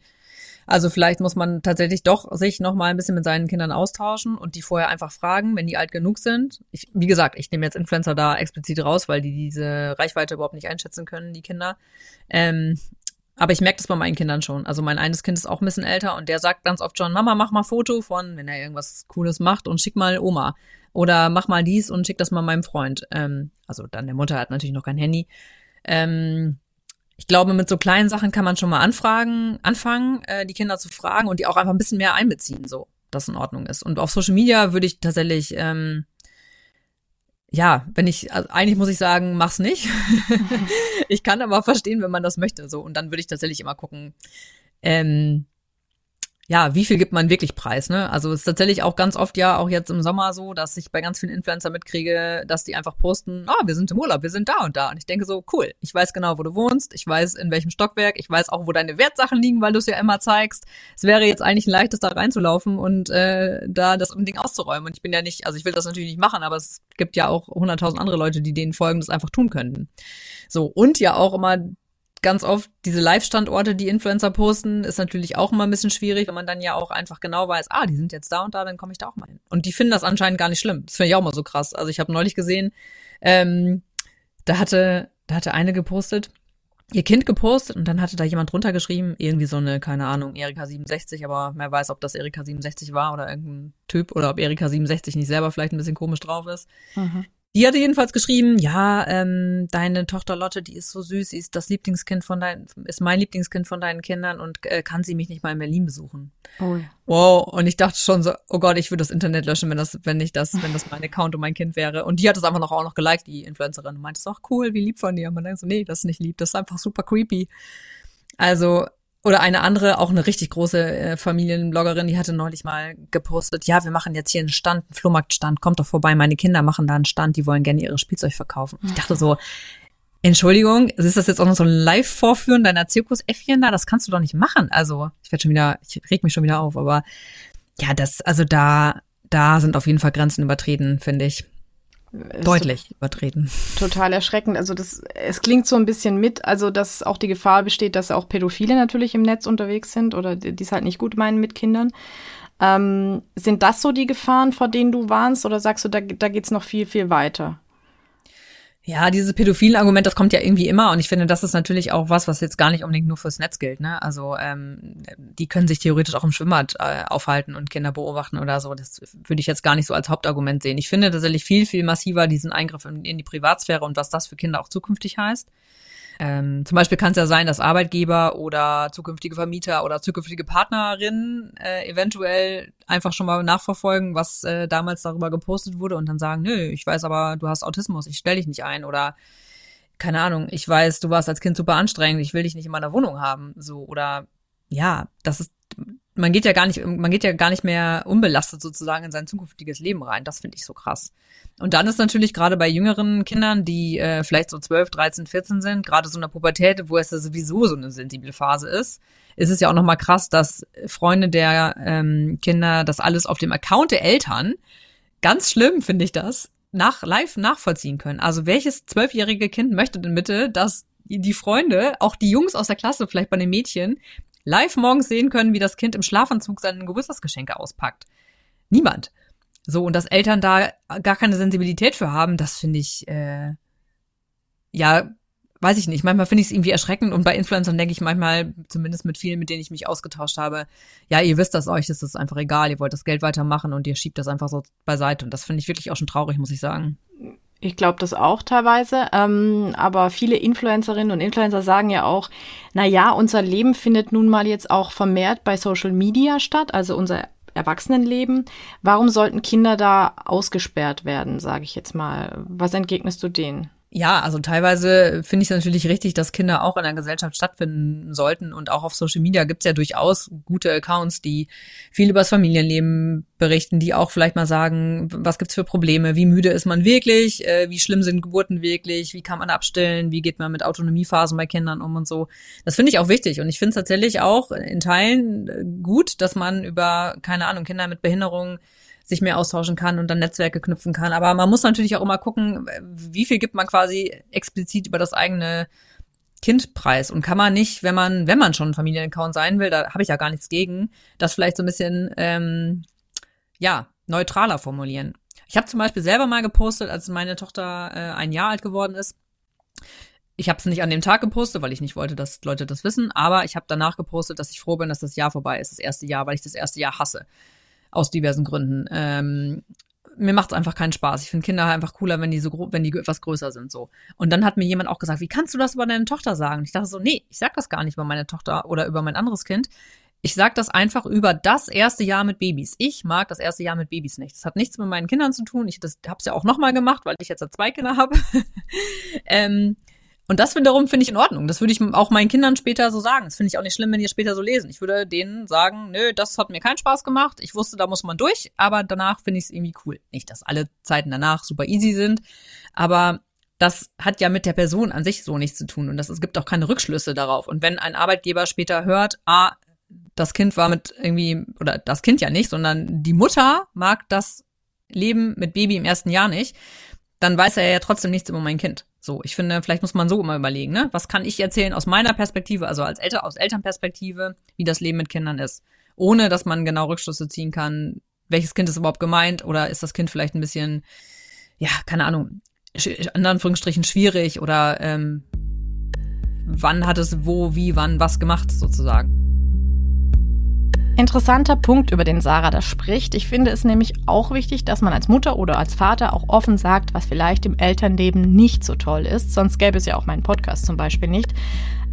Also vielleicht muss man tatsächlich doch sich noch mal ein bisschen mit seinen Kindern austauschen und die vorher einfach fragen, wenn die alt genug sind. Ich, wie gesagt, ich nehme jetzt Influencer da explizit raus, weil die diese Reichweite überhaupt nicht einschätzen können, die Kinder. Ähm, aber ich merke das bei meinen Kindern schon. Also mein eines Kind ist auch ein bisschen älter und der sagt ganz oft schon, Mama, mach mal Foto von, wenn er irgendwas Cooles macht und schick mal Oma. Oder mach mal dies und schick das mal meinem Freund. Ähm, also dann der Mutter hat natürlich noch kein Handy. Ähm, ich glaube, mit so kleinen Sachen kann man schon mal anfragen, anfangen, äh, die Kinder zu fragen und die auch einfach ein bisschen mehr einbeziehen, so, dass in Ordnung ist. Und auf Social Media würde ich tatsächlich, ähm, ja, wenn ich, also eigentlich muss ich sagen, mach's nicht. ich kann aber verstehen, wenn man das möchte, so. Und dann würde ich tatsächlich immer gucken, ähm, ja, wie viel gibt man wirklich preis, ne? Also es ist tatsächlich auch ganz oft ja auch jetzt im Sommer so, dass ich bei ganz vielen Influencer mitkriege, dass die einfach posten, ah, oh, wir sind im Urlaub, wir sind da und da. Und ich denke so, cool, ich weiß genau, wo du wohnst, ich weiß in welchem Stockwerk, ich weiß auch, wo deine Wertsachen liegen, weil du es ja immer zeigst. Es wäre jetzt eigentlich ein leichtes, da reinzulaufen und äh, da das Ding auszuräumen. Und ich bin ja nicht, also ich will das natürlich nicht machen, aber es gibt ja auch hunderttausend andere Leute, die denen folgen, das einfach tun könnten. So, und ja auch immer ganz oft diese Live-Standorte, die Influencer posten, ist natürlich auch immer ein bisschen schwierig, wenn man dann ja auch einfach genau weiß, ah, die sind jetzt da und da, dann komme ich da auch mal hin. Und die finden das anscheinend gar nicht schlimm. Das finde ich auch mal so krass. Also ich habe neulich gesehen, ähm, da hatte, da hatte eine gepostet, ihr Kind gepostet und dann hatte da jemand drunter geschrieben, irgendwie so eine, keine Ahnung, Erika 67, aber wer weiß, ob das Erika 67 war oder irgendein Typ oder ob Erika 67 nicht selber vielleicht ein bisschen komisch drauf ist. Mhm. Die hatte jedenfalls geschrieben, ja, ähm, deine Tochter Lotte, die ist so süß, sie ist das Lieblingskind von deinen, ist mein Lieblingskind von deinen Kindern und äh, kann sie mich nicht mal in Berlin besuchen. Oh ja. Wow. Und ich dachte schon so, oh Gott, ich würde das Internet löschen, wenn das, wenn nicht das, wenn das mein Account und mein Kind wäre. Und die hat es einfach noch auch noch geliked, die Influencerin, und meinte, ist auch cool, wie lieb von dir. Und man denkt so, nee, das ist nicht lieb, das ist einfach super creepy. Also, oder eine andere, auch eine richtig große äh, Familienbloggerin, die hatte neulich mal gepostet, ja, wir machen jetzt hier einen Stand, einen Flohmarktstand, kommt doch vorbei, meine Kinder machen da einen Stand, die wollen gerne ihre Spielzeug verkaufen. Ich dachte so, Entschuldigung, ist das jetzt auch noch so ein Live-Vorführen deiner Zirkusäffchen da? Das kannst du doch nicht machen. Also, ich werde schon wieder, ich reg mich schon wieder auf, aber ja, das, also da, da sind auf jeden Fall Grenzen übertreten, finde ich. Deutlich übertreten. Total erschreckend. Also das, es klingt so ein bisschen mit, also dass auch die Gefahr besteht, dass auch Pädophile natürlich im Netz unterwegs sind oder die es halt nicht gut meinen mit Kindern. Ähm, sind das so die Gefahren, vor denen du warnst, oder sagst du, da, da geht's noch viel, viel weiter? Ja, dieses pädophilen Argument, das kommt ja irgendwie immer und ich finde, das ist natürlich auch was, was jetzt gar nicht unbedingt nur fürs Netz gilt. Ne? Also ähm, die können sich theoretisch auch im Schwimmbad äh, aufhalten und Kinder beobachten oder so. Das würde ich jetzt gar nicht so als Hauptargument sehen. Ich finde tatsächlich viel, viel massiver diesen Eingriff in, in die Privatsphäre und was das für Kinder auch zukünftig heißt. Ähm, zum Beispiel kann es ja sein, dass Arbeitgeber oder zukünftige Vermieter oder zukünftige Partnerinnen äh, eventuell einfach schon mal nachverfolgen, was äh, damals darüber gepostet wurde und dann sagen, nö, ich weiß aber, du hast Autismus, ich stell dich nicht ein oder keine Ahnung, ich weiß, du warst als Kind super anstrengend, ich will dich nicht in meiner Wohnung haben, so. Oder ja, das ist man geht ja gar nicht, man geht ja gar nicht mehr unbelastet sozusagen in sein zukünftiges Leben rein. Das finde ich so krass. Und dann ist natürlich gerade bei jüngeren Kindern, die äh, vielleicht so 12, 13, 14 sind, gerade so in der Pubertät, wo es ja sowieso so eine sensible Phase ist, ist es ja auch nochmal krass, dass Freunde der ähm, Kinder das alles auf dem Account der Eltern, ganz schlimm finde ich das, nach live nachvollziehen können. Also welches zwölfjährige Kind möchte denn bitte, dass die Freunde, auch die Jungs aus der Klasse, vielleicht bei den Mädchen, live morgens sehen können, wie das Kind im Schlafanzug seine Geburtstagsgeschenke auspackt. Niemand. So, und dass Eltern da gar keine Sensibilität für haben, das finde ich, äh, ja, weiß ich nicht. Manchmal finde ich es irgendwie erschreckend und bei Influencern denke ich manchmal, zumindest mit vielen, mit denen ich mich ausgetauscht habe, ja, ihr wisst das euch, ist das einfach egal, ihr wollt das Geld weitermachen und ihr schiebt das einfach so beiseite. Und das finde ich wirklich auch schon traurig, muss ich sagen. Ich glaube das auch teilweise. Ähm, aber viele Influencerinnen und Influencer sagen ja auch, na ja, unser Leben findet nun mal jetzt auch vermehrt bei Social Media statt, also unser Erwachsenenleben. Warum sollten Kinder da ausgesperrt werden, sage ich jetzt mal? Was entgegnest du denen? Ja, also teilweise finde ich es natürlich richtig, dass Kinder auch in der Gesellschaft stattfinden sollten. Und auch auf Social Media gibt es ja durchaus gute Accounts, die viel über das Familienleben berichten, die auch vielleicht mal sagen, was gibt's für Probleme, wie müde ist man wirklich, äh, wie schlimm sind Geburten wirklich, wie kann man abstillen, wie geht man mit Autonomiephasen bei Kindern um und so. Das finde ich auch wichtig. Und ich finde es tatsächlich auch in Teilen äh, gut, dass man über, keine Ahnung, Kinder mit Behinderungen sich mehr austauschen kann und dann Netzwerke knüpfen kann. Aber man muss natürlich auch immer gucken, wie viel gibt man quasi explizit über das eigene Kind preis und kann man nicht, wenn man, wenn man schon Familienaccount sein will, da habe ich ja gar nichts gegen, das vielleicht so ein bisschen ähm, ja neutraler formulieren. Ich habe zum Beispiel selber mal gepostet, als meine Tochter äh, ein Jahr alt geworden ist. Ich habe es nicht an dem Tag gepostet, weil ich nicht wollte, dass Leute das wissen, aber ich habe danach gepostet, dass ich froh bin, dass das Jahr vorbei ist, das erste Jahr, weil ich das erste Jahr hasse aus diversen Gründen. Ähm, mir macht es einfach keinen Spaß. Ich finde Kinder einfach cooler, wenn die so wenn die etwas größer sind so. Und dann hat mir jemand auch gesagt, wie kannst du das über deine Tochter sagen? Ich dachte so, nee, ich sag das gar nicht über meine Tochter oder über mein anderes Kind. Ich sag das einfach über das erste Jahr mit Babys. Ich mag das erste Jahr mit Babys nicht. Das hat nichts mit meinen Kindern zu tun. Ich das hab's ja auch noch mal gemacht, weil ich jetzt zwei Kinder habe. ähm, und das wiederum finde ich in Ordnung. Das würde ich auch meinen Kindern später so sagen. Das finde ich auch nicht schlimm, wenn die später so lesen. Ich würde denen sagen, nö, das hat mir keinen Spaß gemacht. Ich wusste, da muss man durch, aber danach finde ich es irgendwie cool. Nicht, dass alle Zeiten danach super easy sind, aber das hat ja mit der Person an sich so nichts zu tun und das, es gibt auch keine Rückschlüsse darauf. Und wenn ein Arbeitgeber später hört, ah, das Kind war mit irgendwie, oder das Kind ja nicht, sondern die Mutter mag das Leben mit Baby im ersten Jahr nicht, dann weiß er ja trotzdem nichts über mein Kind. So, ich finde, vielleicht muss man so immer überlegen, ne? Was kann ich erzählen aus meiner Perspektive, also als Eltern, aus Elternperspektive, wie das Leben mit Kindern ist? Ohne, dass man genau Rückschlüsse ziehen kann, welches Kind ist überhaupt gemeint oder ist das Kind vielleicht ein bisschen, ja, keine Ahnung, in Anführungsstrichen schwierig oder ähm, wann hat es wo, wie, wann, was gemacht, sozusagen. Interessanter Punkt, über den Sarah da spricht. Ich finde es nämlich auch wichtig, dass man als Mutter oder als Vater auch offen sagt, was vielleicht im Elternleben nicht so toll ist. Sonst gäbe es ja auch meinen Podcast zum Beispiel nicht.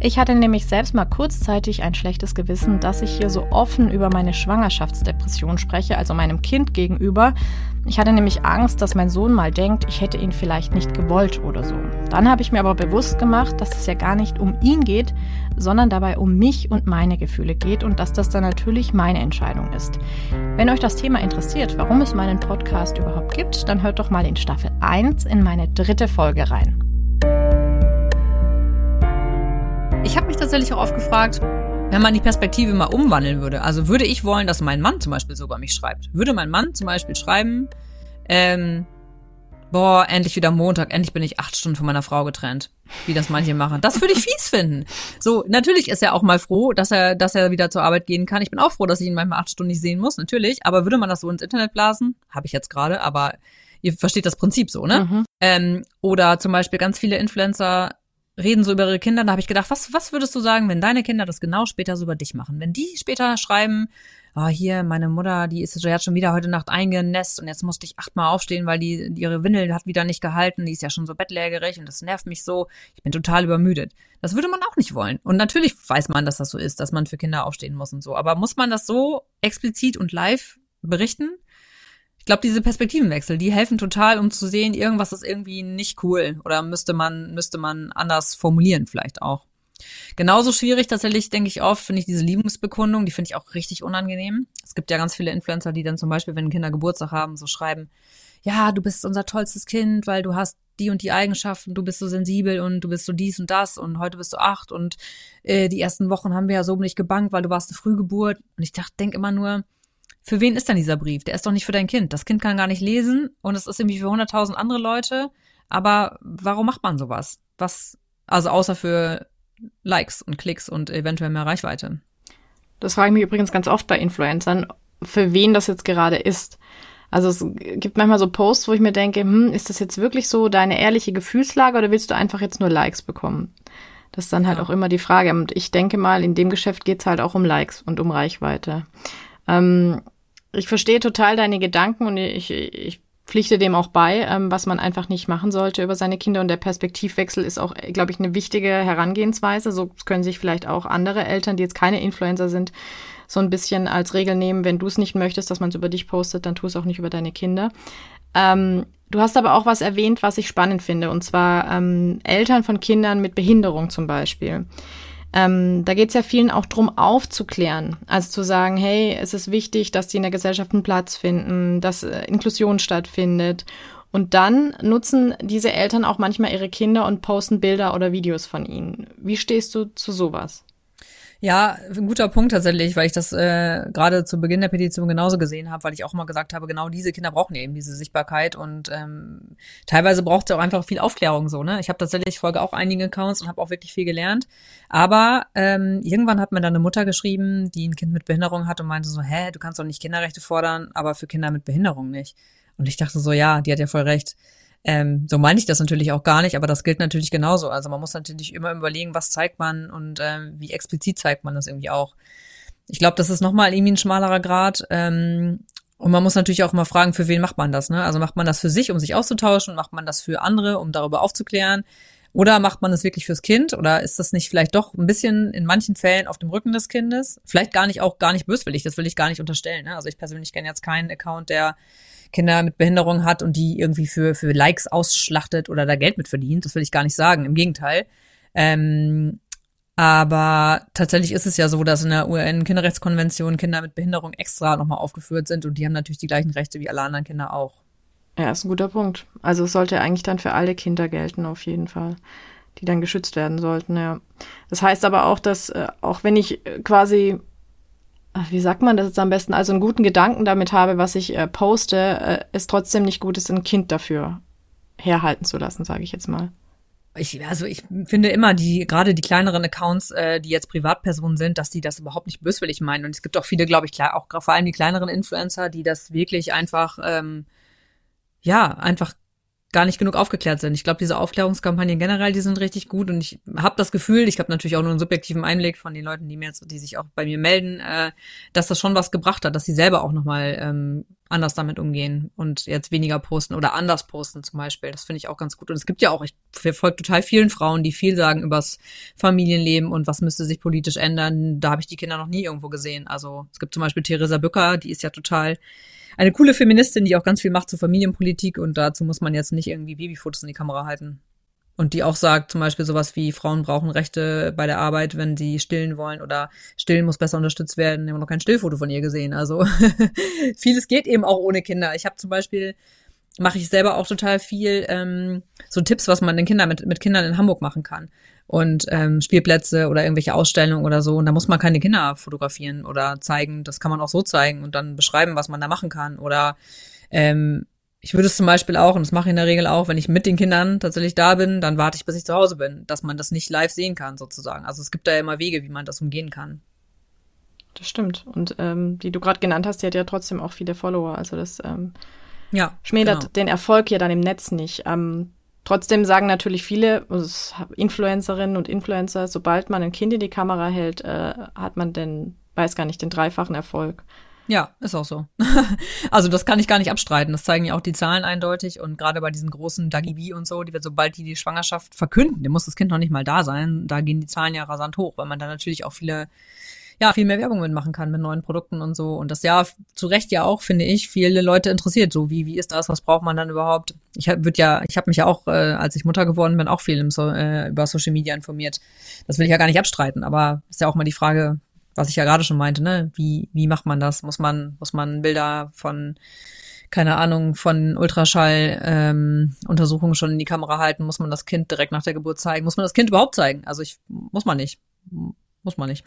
Ich hatte nämlich selbst mal kurzzeitig ein schlechtes Gewissen, dass ich hier so offen über meine Schwangerschaftsdepression spreche, also meinem Kind gegenüber. Ich hatte nämlich Angst, dass mein Sohn mal denkt, ich hätte ihn vielleicht nicht gewollt oder so. Dann habe ich mir aber bewusst gemacht, dass es ja gar nicht um ihn geht, sondern dabei um mich und meine Gefühle geht und dass das dann natürlich meine Entscheidung ist. Wenn euch das Thema interessiert, warum es meinen Podcast überhaupt gibt, dann hört doch mal in Staffel 1 in meine dritte Folge rein. Ich habe mich tatsächlich auch oft gefragt, wenn man die Perspektive mal umwandeln würde. Also würde ich wollen, dass mein Mann zum Beispiel so über mich schreibt. Würde mein Mann zum Beispiel schreiben, ähm, boah, endlich wieder Montag, endlich bin ich acht Stunden von meiner Frau getrennt, wie das manche machen. Das würde ich fies finden. So, natürlich ist er auch mal froh, dass er, dass er wieder zur Arbeit gehen kann. Ich bin auch froh, dass ich ihn manchmal acht Stunden nicht sehen muss, natürlich. Aber würde man das so ins Internet blasen? Habe ich jetzt gerade, aber ihr versteht das Prinzip so, ne? Mhm. Ähm, oder zum Beispiel ganz viele Influencer reden so über ihre Kinder. Da habe ich gedacht, was, was würdest du sagen, wenn deine Kinder das genau später so über dich machen? Wenn die später schreiben, oh, hier, meine Mutter, die ist hat schon wieder heute Nacht eingenässt und jetzt musste ich achtmal aufstehen, weil die ihre Windel hat wieder nicht gehalten, die ist ja schon so bettlägerig und das nervt mich so. Ich bin total übermüdet. Das würde man auch nicht wollen. Und natürlich weiß man, dass das so ist, dass man für Kinder aufstehen muss und so. Aber muss man das so explizit und live berichten? Ich glaube, diese Perspektivenwechsel, die helfen total, um zu sehen, irgendwas ist irgendwie nicht cool oder müsste man, müsste man anders formulieren vielleicht auch. Genauso schwierig tatsächlich, denke ich oft, finde ich diese Liebensbekundung, die finde ich auch richtig unangenehm. Es gibt ja ganz viele Influencer, die dann zum Beispiel, wenn Kinder Geburtstag haben, so schreiben, ja, du bist unser tollstes Kind, weil du hast die und die Eigenschaften, du bist so sensibel und du bist so dies und das und heute bist du acht und äh, die ersten Wochen haben wir ja so nicht gebankt, weil du warst eine Frühgeburt. Und ich dachte, denk immer nur, für wen ist denn dieser Brief? Der ist doch nicht für dein Kind. Das Kind kann gar nicht lesen und es ist irgendwie für 100.000 andere Leute. Aber warum macht man sowas? Was, also außer für Likes und Klicks und eventuell mehr Reichweite. Das frage ich mich übrigens ganz oft bei Influencern, für wen das jetzt gerade ist. Also es gibt manchmal so Posts, wo ich mir denke, hm, ist das jetzt wirklich so deine ehrliche Gefühlslage oder willst du einfach jetzt nur Likes bekommen? Das ist dann halt ja. auch immer die Frage. Und ich denke mal, in dem Geschäft geht's halt auch um Likes und um Reichweite. Ähm, ich verstehe total deine Gedanken und ich, ich pflichte dem auch bei, ähm, was man einfach nicht machen sollte über seine Kinder. Und der Perspektivwechsel ist auch, glaube ich, eine wichtige Herangehensweise. So können sich vielleicht auch andere Eltern, die jetzt keine Influencer sind, so ein bisschen als Regel nehmen, wenn du es nicht möchtest, dass man es über dich postet, dann tu es auch nicht über deine Kinder. Ähm, du hast aber auch was erwähnt, was ich spannend finde, und zwar ähm, Eltern von Kindern mit Behinderung zum Beispiel. Ähm, da geht es ja vielen auch drum aufzuklären. Also zu sagen, hey, es ist wichtig, dass die in der Gesellschaft einen Platz finden, dass äh, Inklusion stattfindet. Und dann nutzen diese Eltern auch manchmal ihre Kinder und posten Bilder oder Videos von ihnen. Wie stehst du zu sowas? Ja, ein guter Punkt tatsächlich, weil ich das äh, gerade zu Beginn der Petition genauso gesehen habe, weil ich auch immer gesagt habe, genau diese Kinder brauchen eben diese Sichtbarkeit und ähm, teilweise braucht es auch einfach viel Aufklärung so. Ne, ich habe tatsächlich folge auch einige Accounts und habe auch wirklich viel gelernt. Aber ähm, irgendwann hat mir dann eine Mutter geschrieben, die ein Kind mit Behinderung hat und meinte so, hä, du kannst doch nicht Kinderrechte fordern, aber für Kinder mit Behinderung nicht. Und ich dachte so, ja, die hat ja voll recht. Ähm, so meine ich das natürlich auch gar nicht, aber das gilt natürlich genauso. Also man muss natürlich immer überlegen, was zeigt man und ähm, wie explizit zeigt man das irgendwie auch. Ich glaube, das ist nochmal irgendwie ein schmalerer Grad. Ähm, und man muss natürlich auch mal fragen, für wen macht man das? Ne? Also macht man das für sich, um sich auszutauschen? Macht man das für andere, um darüber aufzuklären? Oder macht man das wirklich fürs Kind? Oder ist das nicht vielleicht doch ein bisschen in manchen Fällen auf dem Rücken des Kindes? Vielleicht gar nicht auch gar nicht böswillig, das will ich gar nicht unterstellen. Ne? Also ich persönlich kenne jetzt keinen Account, der Kinder mit Behinderung hat und die irgendwie für, für Likes ausschlachtet oder da Geld mit verdient. Das will ich gar nicht sagen. Im Gegenteil. Ähm, aber tatsächlich ist es ja so, dass in der UN-Kinderrechtskonvention Kinder mit Behinderung extra nochmal aufgeführt sind und die haben natürlich die gleichen Rechte wie alle anderen Kinder auch. Ja, ist ein guter Punkt. Also es sollte eigentlich dann für alle Kinder gelten, auf jeden Fall, die dann geschützt werden sollten, ja. Das heißt aber auch, dass äh, auch wenn ich äh, quasi wie sagt man das jetzt am besten, also einen guten Gedanken damit habe, was ich äh, poste, äh, ist trotzdem nicht gut ist, ein Kind dafür herhalten zu lassen, sage ich jetzt mal. Ich, also ich finde immer die, gerade die kleineren Accounts, äh, die jetzt Privatpersonen sind, dass die das überhaupt nicht böswillig meinen. Und es gibt auch viele, glaube ich, auch vor allem die kleineren Influencer, die das wirklich einfach, ähm, ja, einfach gar nicht genug aufgeklärt sind. Ich glaube, diese Aufklärungskampagnen generell, die sind richtig gut und ich habe das Gefühl, ich habe natürlich auch nur einen subjektiven Einblick von den Leuten, die mir jetzt, die sich auch bei mir melden, äh, dass das schon was gebracht hat, dass sie selber auch nochmal ähm, anders damit umgehen und jetzt weniger posten oder anders posten zum Beispiel. Das finde ich auch ganz gut. Und es gibt ja auch, ich verfolge total vielen Frauen, die viel sagen übers Familienleben und was müsste sich politisch ändern. Da habe ich die Kinder noch nie irgendwo gesehen. Also es gibt zum Beispiel Theresa Bücker, die ist ja total eine coole Feministin, die auch ganz viel macht zur Familienpolitik und dazu muss man jetzt nicht irgendwie Babyfotos in die Kamera halten. Und die auch sagt zum Beispiel sowas wie, Frauen brauchen Rechte bei der Arbeit, wenn sie stillen wollen oder stillen muss besser unterstützt werden. Ich habe noch kein Stillfoto von ihr gesehen. Also vieles geht eben auch ohne Kinder. Ich habe zum Beispiel mache ich selber auch total viel ähm, so Tipps, was man den Kindern mit, mit Kindern in Hamburg machen kann. Und ähm, Spielplätze oder irgendwelche Ausstellungen oder so. Und da muss man keine Kinder fotografieren oder zeigen. Das kann man auch so zeigen und dann beschreiben, was man da machen kann. Oder ähm, ich würde es zum Beispiel auch, und das mache ich in der Regel auch, wenn ich mit den Kindern tatsächlich da bin, dann warte ich, bis ich zu Hause bin, dass man das nicht live sehen kann, sozusagen. Also es gibt da ja immer Wege, wie man das umgehen kann. Das stimmt. Und ähm, die du gerade genannt hast, die hat ja trotzdem auch viele Follower. Also das ähm, ja, schmälert genau. den Erfolg ja dann im Netz nicht. Ähm, trotzdem sagen natürlich viele Influencerinnen und Influencer, sobald man ein Kind in die Kamera hält, äh, hat man den, weiß gar nicht, den dreifachen Erfolg. Ja, ist auch so. also das kann ich gar nicht abstreiten. Das zeigen ja auch die Zahlen eindeutig. Und gerade bei diesen großen Dagi B und so, die wird, sobald die die Schwangerschaft verkünden, dem muss das Kind noch nicht mal da sein, da gehen die Zahlen ja rasant hoch, weil man da natürlich auch viele ja, viel mehr Werbung mitmachen kann mit neuen Produkten und so. Und das ja zu Recht ja auch, finde ich, viele Leute interessiert. So, wie, wie ist das? Was braucht man dann überhaupt? Ich würde ja, ich habe mich ja auch, äh, als ich Mutter geworden bin, auch viel im so, äh, über Social Media informiert. Das will ich ja gar nicht abstreiten, aber ist ja auch mal die Frage, was ich ja gerade schon meinte, ne? Wie, wie macht man das? Muss man, muss man Bilder von keine Ahnung, von Ultraschall-Untersuchungen ähm, schon in die Kamera halten? Muss man das Kind direkt nach der Geburt zeigen? Muss man das Kind überhaupt zeigen? Also ich muss man nicht. Muss man nicht.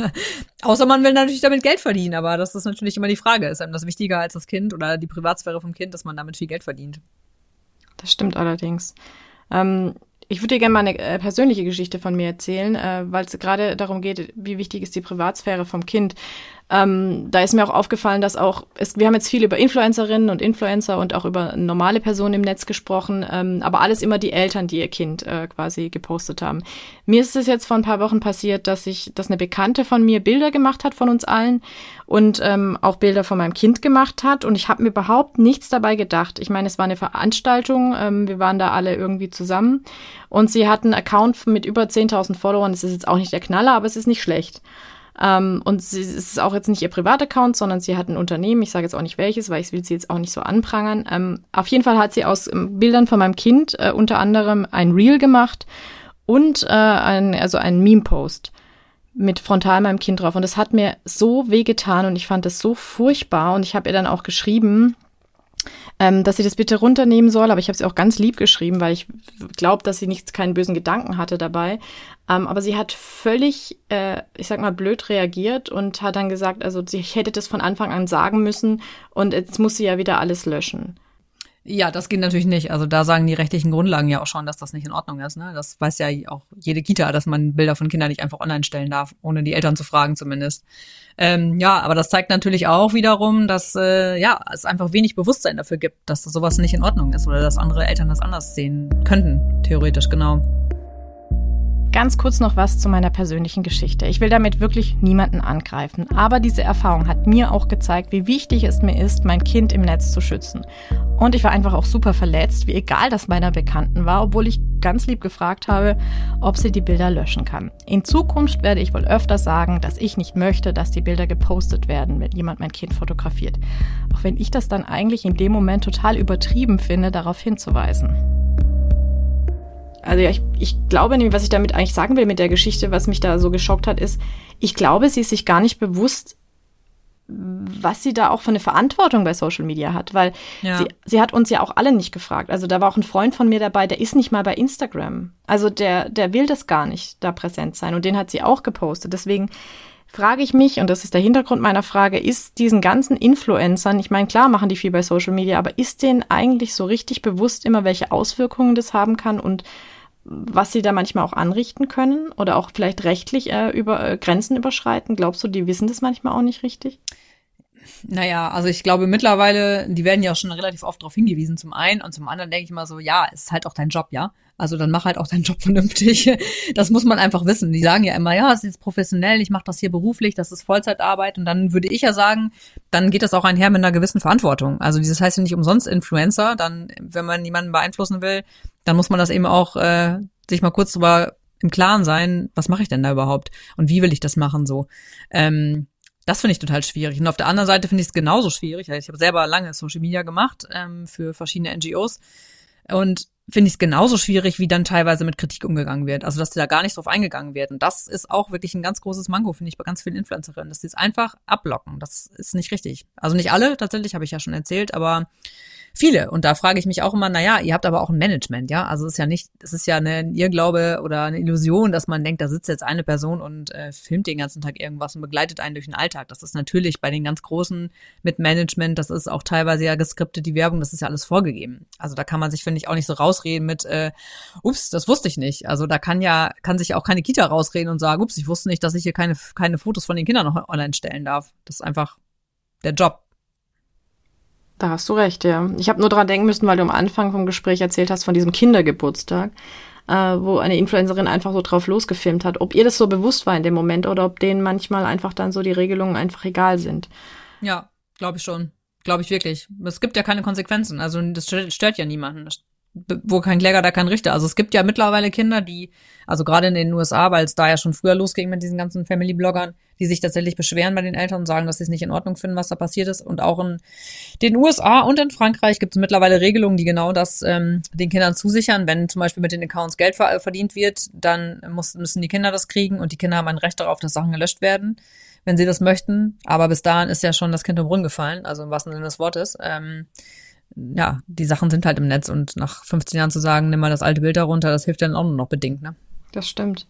Außer man will natürlich damit Geld verdienen, aber das ist natürlich immer die Frage. Ist einem das wichtiger als das Kind oder die Privatsphäre vom Kind, dass man damit viel Geld verdient? Das stimmt allerdings. Ähm, ich würde dir gerne mal eine äh, persönliche Geschichte von mir erzählen, äh, weil es gerade darum geht, wie wichtig ist die Privatsphäre vom Kind. Ähm, da ist mir auch aufgefallen, dass auch, es, wir haben jetzt viel über Influencerinnen und Influencer und auch über normale Personen im Netz gesprochen, ähm, aber alles immer die Eltern, die ihr Kind äh, quasi gepostet haben. Mir ist es jetzt vor ein paar Wochen passiert, dass ich, dass eine Bekannte von mir Bilder gemacht hat von uns allen und ähm, auch Bilder von meinem Kind gemacht hat und ich habe mir überhaupt nichts dabei gedacht. Ich meine, es war eine Veranstaltung, ähm, wir waren da alle irgendwie zusammen und sie hat einen Account mit über 10.000 Followern. Das ist jetzt auch nicht der Knaller, aber es ist nicht schlecht. Ähm, und sie, es ist auch jetzt nicht ihr Privataccount, sondern sie hat ein Unternehmen. Ich sage jetzt auch nicht welches, weil ich will sie jetzt auch nicht so anprangern. Ähm, auf jeden Fall hat sie aus ähm, Bildern von meinem Kind äh, unter anderem ein Reel gemacht und äh, ein, also einen Meme-Post mit frontal meinem Kind drauf. Und das hat mir so wehgetan und ich fand das so furchtbar. Und ich habe ihr dann auch geschrieben, ähm, dass sie das bitte runternehmen soll. Aber ich habe sie auch ganz lieb geschrieben, weil ich glaube, dass sie nichts, keinen bösen Gedanken hatte dabei. Ähm, aber sie hat völlig, äh, ich sag mal, blöd reagiert und hat dann gesagt, also sie hätte das von Anfang an sagen müssen und jetzt muss sie ja wieder alles löschen. Ja, das geht natürlich nicht. Also da sagen die rechtlichen Grundlagen ja auch schon, dass das nicht in Ordnung ist. Ne? Das weiß ja auch jede Kita, dass man Bilder von Kindern nicht einfach online stellen darf, ohne die Eltern zu fragen zumindest. Ähm, ja, aber das zeigt natürlich auch wiederum, dass äh, ja es einfach wenig Bewusstsein dafür gibt, dass sowas nicht in Ordnung ist oder dass andere Eltern das anders sehen könnten, theoretisch genau. Ganz kurz noch was zu meiner persönlichen Geschichte. Ich will damit wirklich niemanden angreifen, aber diese Erfahrung hat mir auch gezeigt, wie wichtig es mir ist, mein Kind im Netz zu schützen. Und ich war einfach auch super verletzt, wie egal das meiner Bekannten war, obwohl ich ganz lieb gefragt habe, ob sie die Bilder löschen kann. In Zukunft werde ich wohl öfter sagen, dass ich nicht möchte, dass die Bilder gepostet werden, wenn jemand mein Kind fotografiert. Auch wenn ich das dann eigentlich in dem Moment total übertrieben finde, darauf hinzuweisen. Also ja, ich, ich glaube nämlich, was ich damit eigentlich sagen will mit der Geschichte, was mich da so geschockt hat, ist, ich glaube, sie ist sich gar nicht bewusst, was sie da auch für eine Verantwortung bei Social Media hat, weil ja. sie, sie hat uns ja auch alle nicht gefragt. Also da war auch ein Freund von mir dabei, der ist nicht mal bei Instagram. Also der, der will das gar nicht, da präsent sein. Und den hat sie auch gepostet. Deswegen frage ich mich, und das ist der Hintergrund meiner Frage, ist diesen ganzen Influencern, ich meine, klar machen die viel bei Social Media, aber ist denen eigentlich so richtig bewusst immer, welche Auswirkungen das haben kann und was sie da manchmal auch anrichten können oder auch vielleicht rechtlich äh, über äh, Grenzen überschreiten? Glaubst du, die wissen das manchmal auch nicht richtig? Naja, also ich glaube mittlerweile, die werden ja auch schon relativ oft darauf hingewiesen, zum einen und zum anderen denke ich mal so, ja, ist halt auch dein Job, ja. Also dann mach halt auch deinen Job vernünftig. Das muss man einfach wissen. Die sagen ja immer, ja, es ist professionell, ich mache das hier beruflich, das ist Vollzeitarbeit. Und dann würde ich ja sagen, dann geht das auch einher mit einer gewissen Verantwortung. Also dieses heißt ja nicht umsonst Influencer. Dann, wenn man jemanden beeinflussen will, dann muss man das eben auch äh, sich mal kurz drüber im Klaren sein, was mache ich denn da überhaupt und wie will ich das machen so. Ähm, das finde ich total schwierig. Und auf der anderen Seite finde ich es genauso schwierig. Ich habe selber lange Social Media gemacht ähm, für verschiedene NGOs und finde ich es genauso schwierig, wie dann teilweise mit Kritik umgegangen wird. Also, dass da gar nicht drauf eingegangen wird. Und das ist auch wirklich ein ganz großes Manko, finde ich, bei ganz vielen Influencerinnen, dass sie es einfach abblocken. Das ist nicht richtig. Also nicht alle, tatsächlich, habe ich ja schon erzählt, aber viele. Und da frage ich mich auch immer, na ja, ihr habt aber auch ein Management, ja? Also es ist ja nicht, es ist ja eine Irrglaube oder eine Illusion, dass man denkt, da sitzt jetzt eine Person und äh, filmt den ganzen Tag irgendwas und begleitet einen durch den Alltag. Das ist natürlich bei den ganz Großen mit Management, das ist auch teilweise ja geskriptet, die Werbung, das ist ja alles vorgegeben. Also da kann man sich, finde ich, auch nicht so rausreden mit, äh, ups, das wusste ich nicht. Also da kann ja, kann sich auch keine Kita rausreden und sagen, ups, ich wusste nicht, dass ich hier keine, keine Fotos von den Kindern noch online stellen darf. Das ist einfach der Job. Da hast du recht, ja. Ich habe nur dran denken müssen, weil du am Anfang vom Gespräch erzählt hast von diesem Kindergeburtstag, äh, wo eine Influencerin einfach so drauf losgefilmt hat. Ob ihr das so bewusst war in dem Moment oder ob denen manchmal einfach dann so die Regelungen einfach egal sind. Ja, glaube ich schon. Glaube ich wirklich. Es gibt ja keine Konsequenzen. Also das stört ja niemanden wo kein Kläger, da kein Richter. Also es gibt ja mittlerweile Kinder, die, also gerade in den USA, weil es da ja schon früher losging mit diesen ganzen Family-Bloggern, die sich tatsächlich beschweren bei den Eltern und sagen, dass sie es nicht in Ordnung finden, was da passiert ist. Und auch in den USA und in Frankreich gibt es mittlerweile Regelungen, die genau das ähm, den Kindern zusichern. Wenn zum Beispiel mit den Accounts Geld verdient wird, dann muss, müssen die Kinder das kriegen und die Kinder haben ein Recht darauf, dass Sachen gelöscht werden, wenn sie das möchten. Aber bis dahin ist ja schon das Kind im Brunnen gefallen, also im wahrsten Sinne des Wortes. Ähm, ja, die Sachen sind halt im Netz und nach 15 Jahren zu sagen, nimm mal das alte Bild darunter, das hilft dann auch nur noch bedingt, ne? Das stimmt.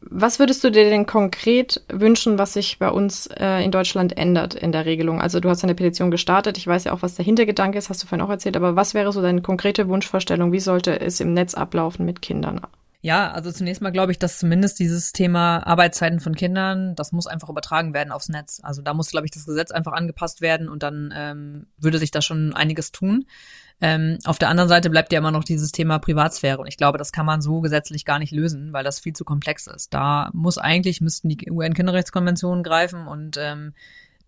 Was würdest du dir denn konkret wünschen, was sich bei uns äh, in Deutschland ändert in der Regelung? Also du hast eine Petition gestartet, ich weiß ja auch, was der Hintergedanke ist, hast du vorhin auch erzählt, aber was wäre so deine konkrete Wunschvorstellung? Wie sollte es im Netz ablaufen mit Kindern? Ja, also zunächst mal glaube ich, dass zumindest dieses Thema Arbeitszeiten von Kindern, das muss einfach übertragen werden aufs Netz. Also da muss, glaube ich, das Gesetz einfach angepasst werden und dann ähm, würde sich da schon einiges tun. Ähm, auf der anderen Seite bleibt ja immer noch dieses Thema Privatsphäre und ich glaube, das kann man so gesetzlich gar nicht lösen, weil das viel zu komplex ist. Da muss eigentlich, müssten die UN-Kinderrechtskonventionen greifen und ähm,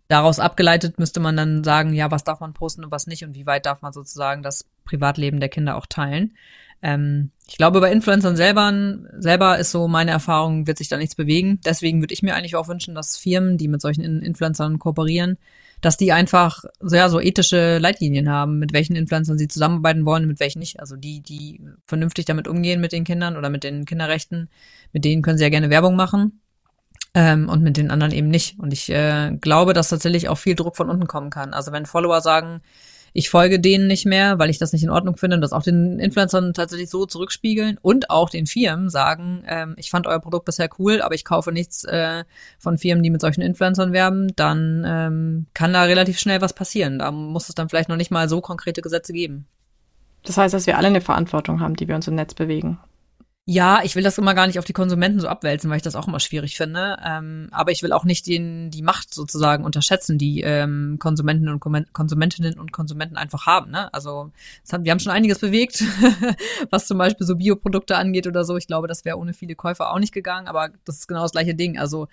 daraus abgeleitet müsste man dann sagen, ja, was darf man posten und was nicht und wie weit darf man sozusagen das Privatleben der Kinder auch teilen. Ähm, ich glaube, bei Influencern selber, selber ist so meine Erfahrung, wird sich da nichts bewegen. Deswegen würde ich mir eigentlich auch wünschen, dass Firmen, die mit solchen Influencern kooperieren, dass die einfach ja, so ethische Leitlinien haben, mit welchen Influencern sie zusammenarbeiten wollen, mit welchen nicht. Also die, die vernünftig damit umgehen mit den Kindern oder mit den Kinderrechten, mit denen können sie ja gerne Werbung machen. Ähm, und mit den anderen eben nicht. Und ich äh, glaube, dass tatsächlich auch viel Druck von unten kommen kann. Also wenn Follower sagen, ich folge denen nicht mehr, weil ich das nicht in Ordnung finde und das auch den Influencern tatsächlich so zurückspiegeln und auch den Firmen sagen, ähm, ich fand euer Produkt bisher cool, aber ich kaufe nichts äh, von Firmen, die mit solchen Influencern werben, dann ähm, kann da relativ schnell was passieren. Da muss es dann vielleicht noch nicht mal so konkrete Gesetze geben. Das heißt, dass wir alle eine Verantwortung haben, die wir uns im Netz bewegen. Ja, ich will das immer gar nicht auf die Konsumenten so abwälzen, weil ich das auch immer schwierig finde. Ähm, aber ich will auch nicht den, die Macht sozusagen unterschätzen, die ähm, Konsumenten und Konsumentinnen und Konsumenten einfach haben. Ne? Also haben, wir haben schon einiges bewegt, was zum Beispiel so Bioprodukte angeht oder so. Ich glaube, das wäre ohne viele Käufer auch nicht gegangen, aber das ist genau das gleiche Ding. Also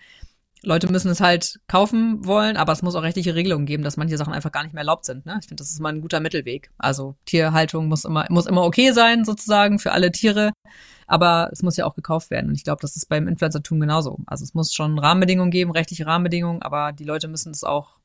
Leute müssen es halt kaufen wollen, aber es muss auch rechtliche Regelungen geben, dass manche Sachen einfach gar nicht mehr erlaubt sind. Ne? Ich finde, das ist mal ein guter Mittelweg. Also Tierhaltung muss immer, muss immer okay sein, sozusagen, für alle Tiere aber es muss ja auch gekauft werden. Und ich glaube, das ist beim Influencertum genauso. Also es muss schon Rahmenbedingungen geben, rechtliche Rahmenbedingungen, aber die Leute müssen es auch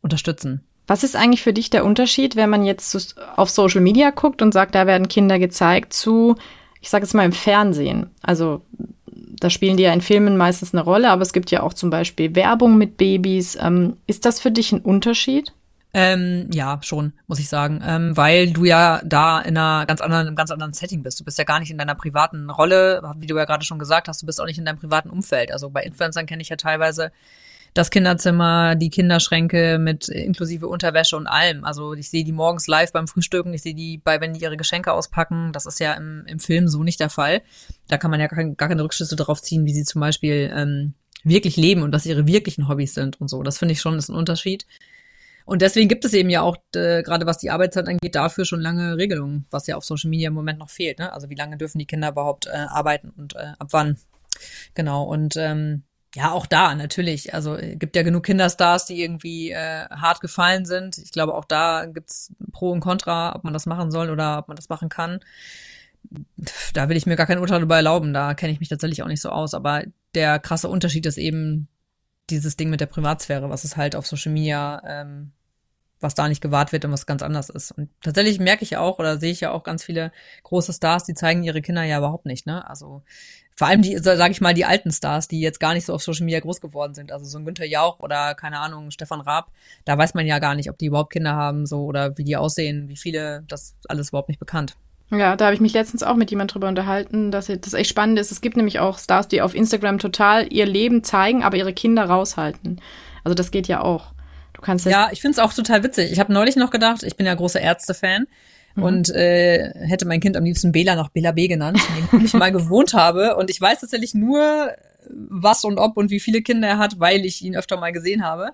unterstützen. Was ist eigentlich für dich der Unterschied, wenn man jetzt auf Social Media guckt und sagt, da werden Kinder gezeigt zu, ich sage jetzt mal im Fernsehen? Also da spielen die ja in Filmen meistens eine Rolle, aber es gibt ja auch zum Beispiel Werbung mit Babys. Ähm, ist das für dich ein Unterschied? Ähm, ja, schon, muss ich sagen. Ähm, weil du ja da in einer ganz anderen, einem ganz anderen Setting bist. Du bist ja gar nicht in deiner privaten Rolle, wie du ja gerade schon gesagt hast, du bist auch nicht in deinem privaten Umfeld. Also bei Influencern kenne ich ja teilweise das Kinderzimmer, die Kinderschränke mit inklusive Unterwäsche und allem. Also ich sehe die morgens live beim Frühstücken, ich sehe die bei, wenn die ihre Geschenke auspacken. Das ist ja im, im Film so nicht der Fall. Da kann man ja gar, gar keine Rückschlüsse darauf ziehen, wie sie zum Beispiel ähm, wirklich leben und was ihre wirklichen Hobbys sind und so. Das finde ich schon ist ein Unterschied. Und deswegen gibt es eben ja auch, äh, gerade was die Arbeitszeit angeht, dafür schon lange Regelungen, was ja auf Social Media im Moment noch fehlt. Ne? Also wie lange dürfen die Kinder überhaupt äh, arbeiten und äh, ab wann? Genau. Und ähm, ja, auch da natürlich. Also äh, gibt ja genug Kinderstars, die irgendwie äh, hart gefallen sind. Ich glaube, auch da gibt's Pro und Contra, ob man das machen soll oder ob man das machen kann. Da will ich mir gar kein Urteil darüber erlauben. Da kenne ich mich tatsächlich auch nicht so aus. Aber der krasse Unterschied ist eben dieses Ding mit der Privatsphäre, was es halt auf Social Media, ähm, was da nicht gewahrt wird und was ganz anders ist. Und tatsächlich merke ich auch oder sehe ich ja auch ganz viele große Stars, die zeigen ihre Kinder ja überhaupt nicht, ne? Also vor allem die, sage ich mal, die alten Stars, die jetzt gar nicht so auf Social Media groß geworden sind. Also so ein Günther Jauch oder keine Ahnung, Stefan Raab, da weiß man ja gar nicht, ob die überhaupt Kinder haben, so oder wie die aussehen, wie viele, das alles überhaupt nicht bekannt. Ja, da habe ich mich letztens auch mit jemand drüber unterhalten, dass das echt spannend ist. Es gibt nämlich auch Stars, die auf Instagram total ihr Leben zeigen, aber ihre Kinder raushalten. Also das geht ja auch. Du kannst ja, ich finde es auch total witzig. Ich habe neulich noch gedacht, ich bin ja großer Ärzte-Fan mhm. und äh, hätte mein Kind am liebsten Bela noch Bela B genannt, in dem ich mal gewohnt habe. Und ich weiß tatsächlich nur, was und ob und wie viele Kinder er hat, weil ich ihn öfter mal gesehen habe.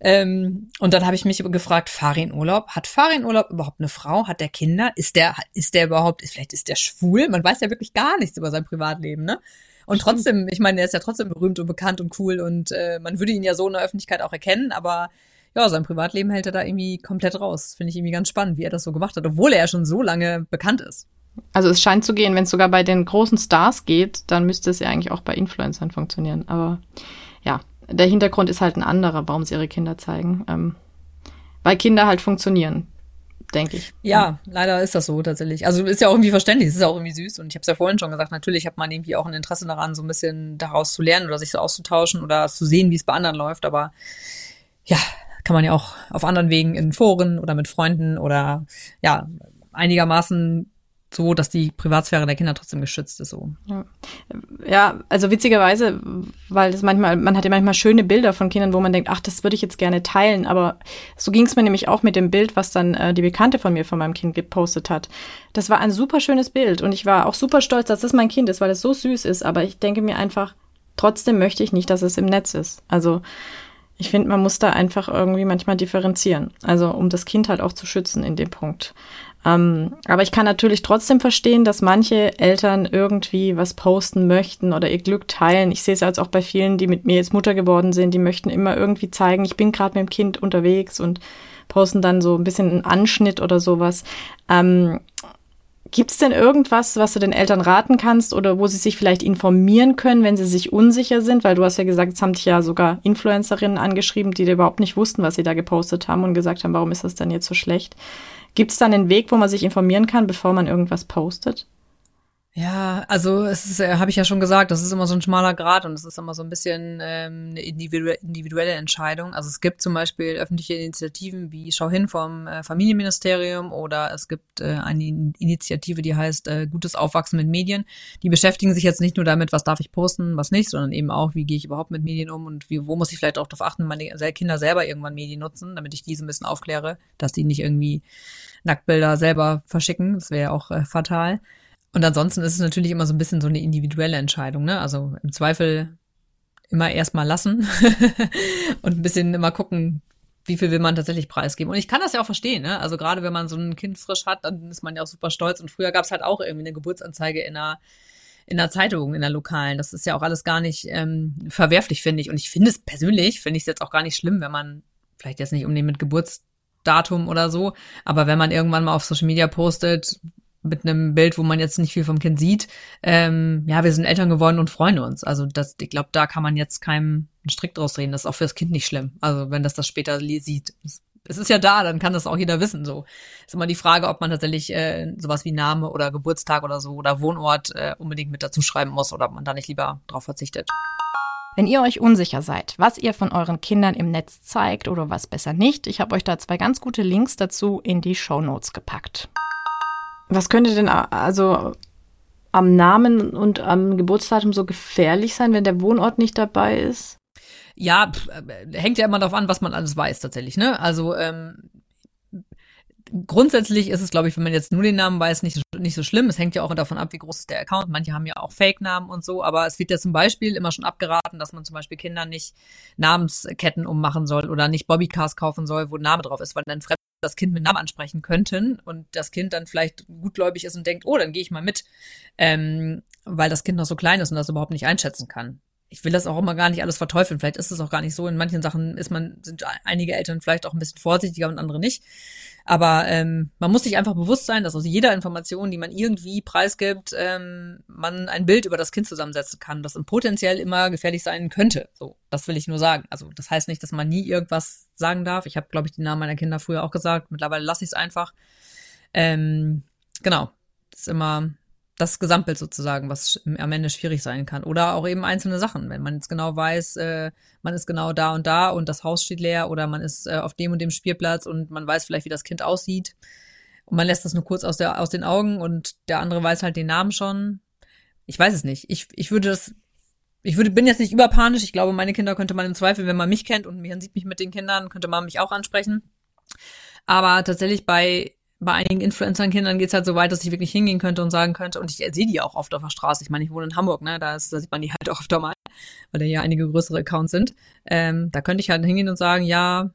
Ähm, und dann habe ich mich gefragt, Farin Urlaub, hat Farin Urlaub überhaupt eine Frau? Hat der Kinder? Ist der, ist der überhaupt, vielleicht ist der schwul? Man weiß ja wirklich gar nichts über sein Privatleben, ne? Und trotzdem, ich meine, er ist ja trotzdem berühmt und bekannt und cool und äh, man würde ihn ja so in der Öffentlichkeit auch erkennen, aber ja, sein Privatleben hält er da irgendwie komplett raus. Das finde ich irgendwie ganz spannend, wie er das so gemacht hat, obwohl er ja schon so lange bekannt ist. Also es scheint zu gehen, wenn es sogar bei den großen Stars geht, dann müsste es ja eigentlich auch bei Influencern funktionieren. Aber ja, der Hintergrund ist halt ein anderer, warum sie ihre Kinder zeigen. Ähm, weil Kinder halt funktionieren, denke ich. Ja, leider ist das so tatsächlich. Also ist ja auch irgendwie verständlich, es ist ja auch irgendwie süß. Und ich habe es ja vorhin schon gesagt, natürlich hat man irgendwie auch ein Interesse daran, so ein bisschen daraus zu lernen oder sich so auszutauschen oder zu sehen, wie es bei anderen läuft. Aber ja, kann man ja auch auf anderen Wegen in Foren oder mit Freunden oder ja, einigermaßen so, dass die Privatsphäre der Kinder trotzdem geschützt ist. So. Ja. ja, also witzigerweise, weil das manchmal, man hat ja manchmal schöne Bilder von Kindern, wo man denkt, ach, das würde ich jetzt gerne teilen. Aber so ging es mir nämlich auch mit dem Bild, was dann äh, die Bekannte von mir von meinem Kind gepostet hat. Das war ein super schönes Bild und ich war auch super stolz, dass das mein Kind ist, weil es so süß ist. Aber ich denke mir einfach, trotzdem möchte ich nicht, dass es im Netz ist. Also ich finde, man muss da einfach irgendwie manchmal differenzieren. Also um das Kind halt auch zu schützen in dem Punkt. Ähm, aber ich kann natürlich trotzdem verstehen, dass manche Eltern irgendwie was posten möchten oder ihr Glück teilen. Ich sehe es jetzt auch bei vielen, die mit mir jetzt Mutter geworden sind, die möchten immer irgendwie zeigen, ich bin gerade mit dem Kind unterwegs und posten dann so ein bisschen einen Anschnitt oder sowas. Ähm, Gibt es denn irgendwas, was du den Eltern raten kannst oder wo sie sich vielleicht informieren können, wenn sie sich unsicher sind? Weil du hast ja gesagt, es haben dich ja sogar Influencerinnen angeschrieben, die überhaupt nicht wussten, was sie da gepostet haben und gesagt haben, warum ist das denn jetzt so schlecht? Gibt es dann einen Weg, wo man sich informieren kann, bevor man irgendwas postet? Ja, also es ist, äh, habe ich ja schon gesagt, das ist immer so ein schmaler Grad und es ist immer so ein bisschen ähm, eine individuelle Entscheidung. Also es gibt zum Beispiel öffentliche Initiativen wie Schau hin vom äh, Familienministerium oder es gibt äh, eine Initiative, die heißt äh, Gutes Aufwachsen mit Medien. Die beschäftigen sich jetzt nicht nur damit, was darf ich posten, was nicht, sondern eben auch, wie gehe ich überhaupt mit Medien um und wie, wo muss ich vielleicht auch darauf achten, meine Kinder selber irgendwann Medien nutzen, damit ich diese ein bisschen aufkläre, dass die nicht irgendwie Nacktbilder selber verschicken. Das wäre ja auch äh, fatal. Und ansonsten ist es natürlich immer so ein bisschen so eine individuelle Entscheidung, ne? Also im Zweifel immer erstmal lassen und ein bisschen immer gucken, wie viel will man tatsächlich preisgeben. Und ich kann das ja auch verstehen, ne? Also gerade wenn man so ein Kind frisch hat, dann ist man ja auch super stolz. Und früher gab es halt auch irgendwie eine Geburtsanzeige in einer in der Zeitung, in der lokalen. Das ist ja auch alles gar nicht ähm, verwerflich, finde ich. Und ich finde es persönlich, finde ich es jetzt auch gar nicht schlimm, wenn man vielleicht jetzt nicht unbedingt mit Geburtsdatum oder so, aber wenn man irgendwann mal auf Social Media postet, mit einem Bild, wo man jetzt nicht viel vom Kind sieht, ähm, ja, wir sind Eltern geworden und freuen uns. Also das, ich glaube, da kann man jetzt keinem einen Strick draus drehen. Das ist auch für das Kind nicht schlimm. Also wenn das das später sieht. Es ist ja da, dann kann das auch jeder wissen. So ist immer die Frage, ob man tatsächlich äh, sowas wie Name oder Geburtstag oder so oder Wohnort äh, unbedingt mit dazu schreiben muss oder ob man da nicht lieber drauf verzichtet. Wenn ihr euch unsicher seid, was ihr von euren Kindern im Netz zeigt oder was besser nicht, ich habe euch da zwei ganz gute Links dazu in die Show Notes gepackt. Was könnte denn also am Namen und am Geburtsdatum so gefährlich sein, wenn der Wohnort nicht dabei ist? Ja, pff, äh, hängt ja immer darauf an, was man alles weiß tatsächlich. Ne? Also ähm, grundsätzlich ist es, glaube ich, wenn man jetzt nur den Namen weiß, nicht, nicht so schlimm. Es hängt ja auch davon ab, wie groß ist der Account. Manche haben ja auch Fake-Namen und so, aber es wird ja zum Beispiel immer schon abgeraten, dass man zum Beispiel Kindern nicht Namensketten ummachen soll oder nicht Bobbycars kaufen soll, wo ein Name drauf ist, weil dann Fremd das Kind mit Namen ansprechen könnten und das Kind dann vielleicht gutgläubig ist und denkt, oh, dann gehe ich mal mit, ähm, weil das Kind noch so klein ist und das überhaupt nicht einschätzen kann. Ich will das auch immer gar nicht alles verteufeln. Vielleicht ist es auch gar nicht so. In manchen Sachen ist man, sind einige Eltern vielleicht auch ein bisschen vorsichtiger und andere nicht. Aber ähm, man muss sich einfach bewusst sein, dass aus jeder Information, die man irgendwie preisgibt, ähm, man ein Bild über das Kind zusammensetzen kann, das potenziell immer gefährlich sein könnte. So, das will ich nur sagen. Also das heißt nicht, dass man nie irgendwas sagen darf. Ich habe, glaube ich, die Namen meiner Kinder früher auch gesagt. Mittlerweile lasse ich es einfach. Ähm, genau, das ist immer das Gesamtbild sozusagen, was am Ende schwierig sein kann. Oder auch eben einzelne Sachen, wenn man jetzt genau weiß, äh, man ist genau da und da und das Haus steht leer oder man ist äh, auf dem und dem Spielplatz und man weiß vielleicht, wie das Kind aussieht. Und man lässt das nur kurz aus, der, aus den Augen und der andere weiß halt den Namen schon. Ich weiß es nicht. Ich, ich würde das, ich würde, bin jetzt nicht überpanisch. Ich glaube, meine Kinder könnte man im Zweifel, wenn man mich kennt und man sieht mich mit den Kindern, könnte man mich auch ansprechen. Aber tatsächlich bei bei einigen Influencern-Kindern geht's halt so weit, dass ich wirklich hingehen könnte und sagen könnte, und ich sehe die auch oft auf der Straße. Ich meine, ich wohne in Hamburg, ne? Da, ist, da sieht man die halt auch öfter mal, weil da ja einige größere Accounts sind. Ähm, da könnte ich halt hingehen und sagen, ja,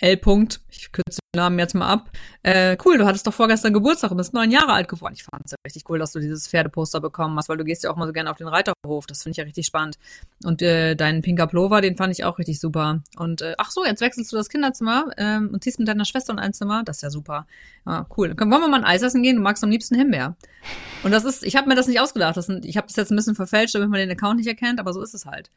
L. -Punkt, ich kürze den Namen jetzt mal ab. Äh, cool, du hattest doch vorgestern Geburtstag und bist neun Jahre alt geworden. Ich fand es ja richtig cool, dass du dieses Pferdeposter bekommen hast, weil du gehst ja auch mal so gerne auf den Reiterhof. Das finde ich ja richtig spannend. Und äh, deinen pinker Plover, den fand ich auch richtig super. Und äh, ach so, jetzt wechselst du das Kinderzimmer ähm, und ziehst mit deiner Schwester in ein Zimmer. Das ist ja super. Ja, cool. Dann wollen wir mal ein Eis essen gehen? Du magst am liebsten Himbeer. Und das ist, ich habe mir das nicht ausgedacht. Das sind, ich habe das jetzt ein bisschen verfälscht, damit man den Account nicht erkennt, aber so ist es halt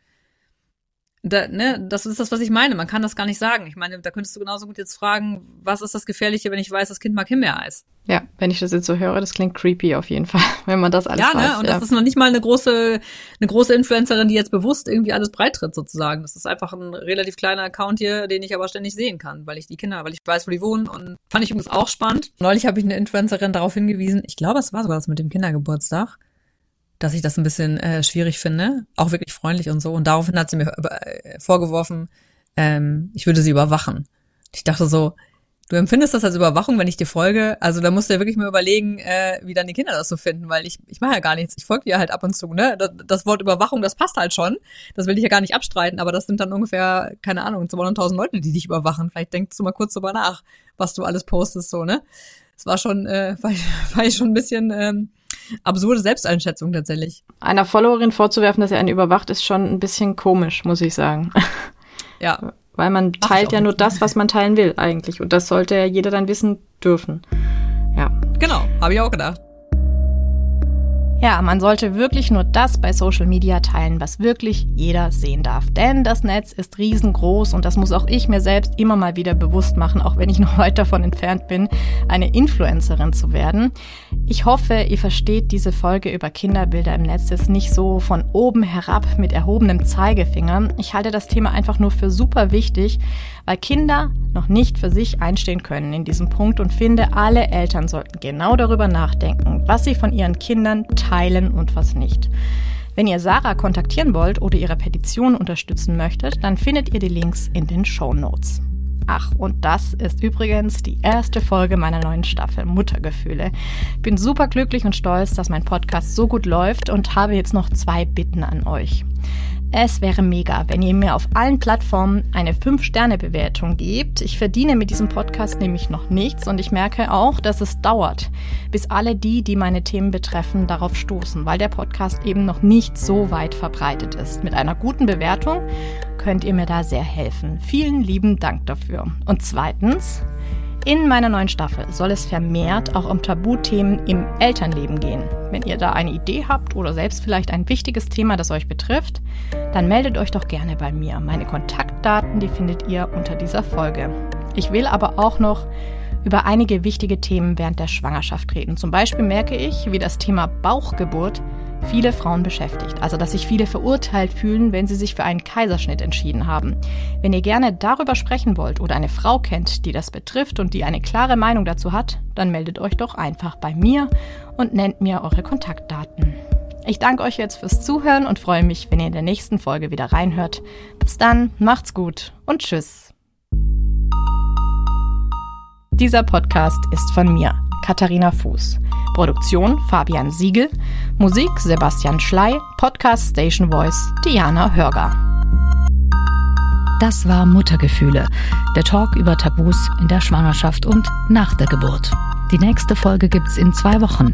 da, ne, das ist das, was ich meine. Man kann das gar nicht sagen. Ich meine, da könntest du genauso gut jetzt fragen, was ist das Gefährliche, wenn ich weiß, das Kind mag Himbeereis? Ja, wenn ich das jetzt so höre, das klingt creepy auf jeden Fall, wenn man das alles ja, weiß. Ne? Und ja. das ist noch nicht mal eine große, eine große Influencerin, die jetzt bewusst irgendwie alles breitritt sozusagen. Das ist einfach ein relativ kleiner Account hier, den ich aber ständig sehen kann, weil ich die Kinder, weil ich weiß, wo die wohnen und fand ich übrigens auch spannend. Neulich habe ich eine Influencerin darauf hingewiesen, ich glaube, es war sogar das mit dem Kindergeburtstag, dass ich das ein bisschen äh, schwierig finde, auch wirklich freundlich und so. Und daraufhin hat sie mir äh, vorgeworfen, ähm, ich würde sie überwachen. Ich dachte so, du empfindest das als Überwachung, wenn ich dir folge. Also da musst du ja wirklich mal überlegen, äh, wie dann die Kinder das so finden, weil ich, ich mache ja gar nichts. Ich folge dir halt ab und zu. Ne? Das, das, Wort Überwachung, das passt halt schon. Das will ich ja gar nicht abstreiten, aber das sind dann ungefähr, keine Ahnung, 200.000 Leute, die dich überwachen. Vielleicht denkst du mal kurz drüber nach, was du alles postest, so, ne? Es war schon, äh, war, war ich schon ein bisschen ähm, absurde Selbsteinschätzung tatsächlich. Einer Followerin vorzuwerfen, dass er einen überwacht, ist schon ein bisschen komisch, muss ich sagen. Ja. Weil man teilt ja nur das, was man teilen will eigentlich. Und das sollte ja jeder dann wissen dürfen. Ja. Genau, habe ich auch gedacht. Ja, man sollte wirklich nur das bei Social Media teilen, was wirklich jeder sehen darf. Denn das Netz ist riesengroß und das muss auch ich mir selbst immer mal wieder bewusst machen, auch wenn ich noch weit davon entfernt bin, eine Influencerin zu werden. Ich hoffe, ihr versteht diese Folge über Kinderbilder im Netz jetzt nicht so von oben herab mit erhobenem Zeigefinger. Ich halte das Thema einfach nur für super wichtig, weil Kinder noch nicht für sich einstehen können in diesem Punkt und finde, alle Eltern sollten genau darüber nachdenken, was sie von ihren Kindern teilen und was nicht. Wenn ihr Sarah kontaktieren wollt oder ihre Petition unterstützen möchtet, dann findet ihr die Links in den Show Notes. Ach, und das ist übrigens die erste Folge meiner neuen Staffel Muttergefühle. Bin super glücklich und stolz, dass mein Podcast so gut läuft und habe jetzt noch zwei Bitten an euch. Es wäre mega, wenn ihr mir auf allen Plattformen eine 5-Sterne-Bewertung gebt. Ich verdiene mit diesem Podcast nämlich noch nichts und ich merke auch, dass es dauert, bis alle die, die meine Themen betreffen, darauf stoßen, weil der Podcast eben noch nicht so weit verbreitet ist. Mit einer guten Bewertung könnt ihr mir da sehr helfen. Vielen lieben Dank dafür. Und zweitens, in meiner neuen Staffel soll es vermehrt auch um Tabuthemen im Elternleben gehen. Wenn ihr da eine Idee habt oder selbst vielleicht ein wichtiges Thema, das euch betrifft, dann meldet euch doch gerne bei mir. Meine Kontaktdaten, die findet ihr unter dieser Folge. Ich will aber auch noch über einige wichtige Themen während der Schwangerschaft reden. Zum Beispiel merke ich, wie das Thema Bauchgeburt viele Frauen beschäftigt. Also, dass sich viele verurteilt fühlen, wenn sie sich für einen Kaiserschnitt entschieden haben. Wenn ihr gerne darüber sprechen wollt oder eine Frau kennt, die das betrifft und die eine klare Meinung dazu hat, dann meldet euch doch einfach bei mir und nennt mir eure Kontaktdaten. Ich danke euch jetzt fürs Zuhören und freue mich, wenn ihr in der nächsten Folge wieder reinhört. Bis dann, macht's gut und tschüss. Dieser Podcast ist von mir, Katharina Fuß. Produktion Fabian Siegel, Musik Sebastian Schley, Podcast Station Voice Diana Hörger. Das war Muttergefühle, der Talk über Tabus in der Schwangerschaft und nach der Geburt. Die nächste Folge gibt's in zwei Wochen.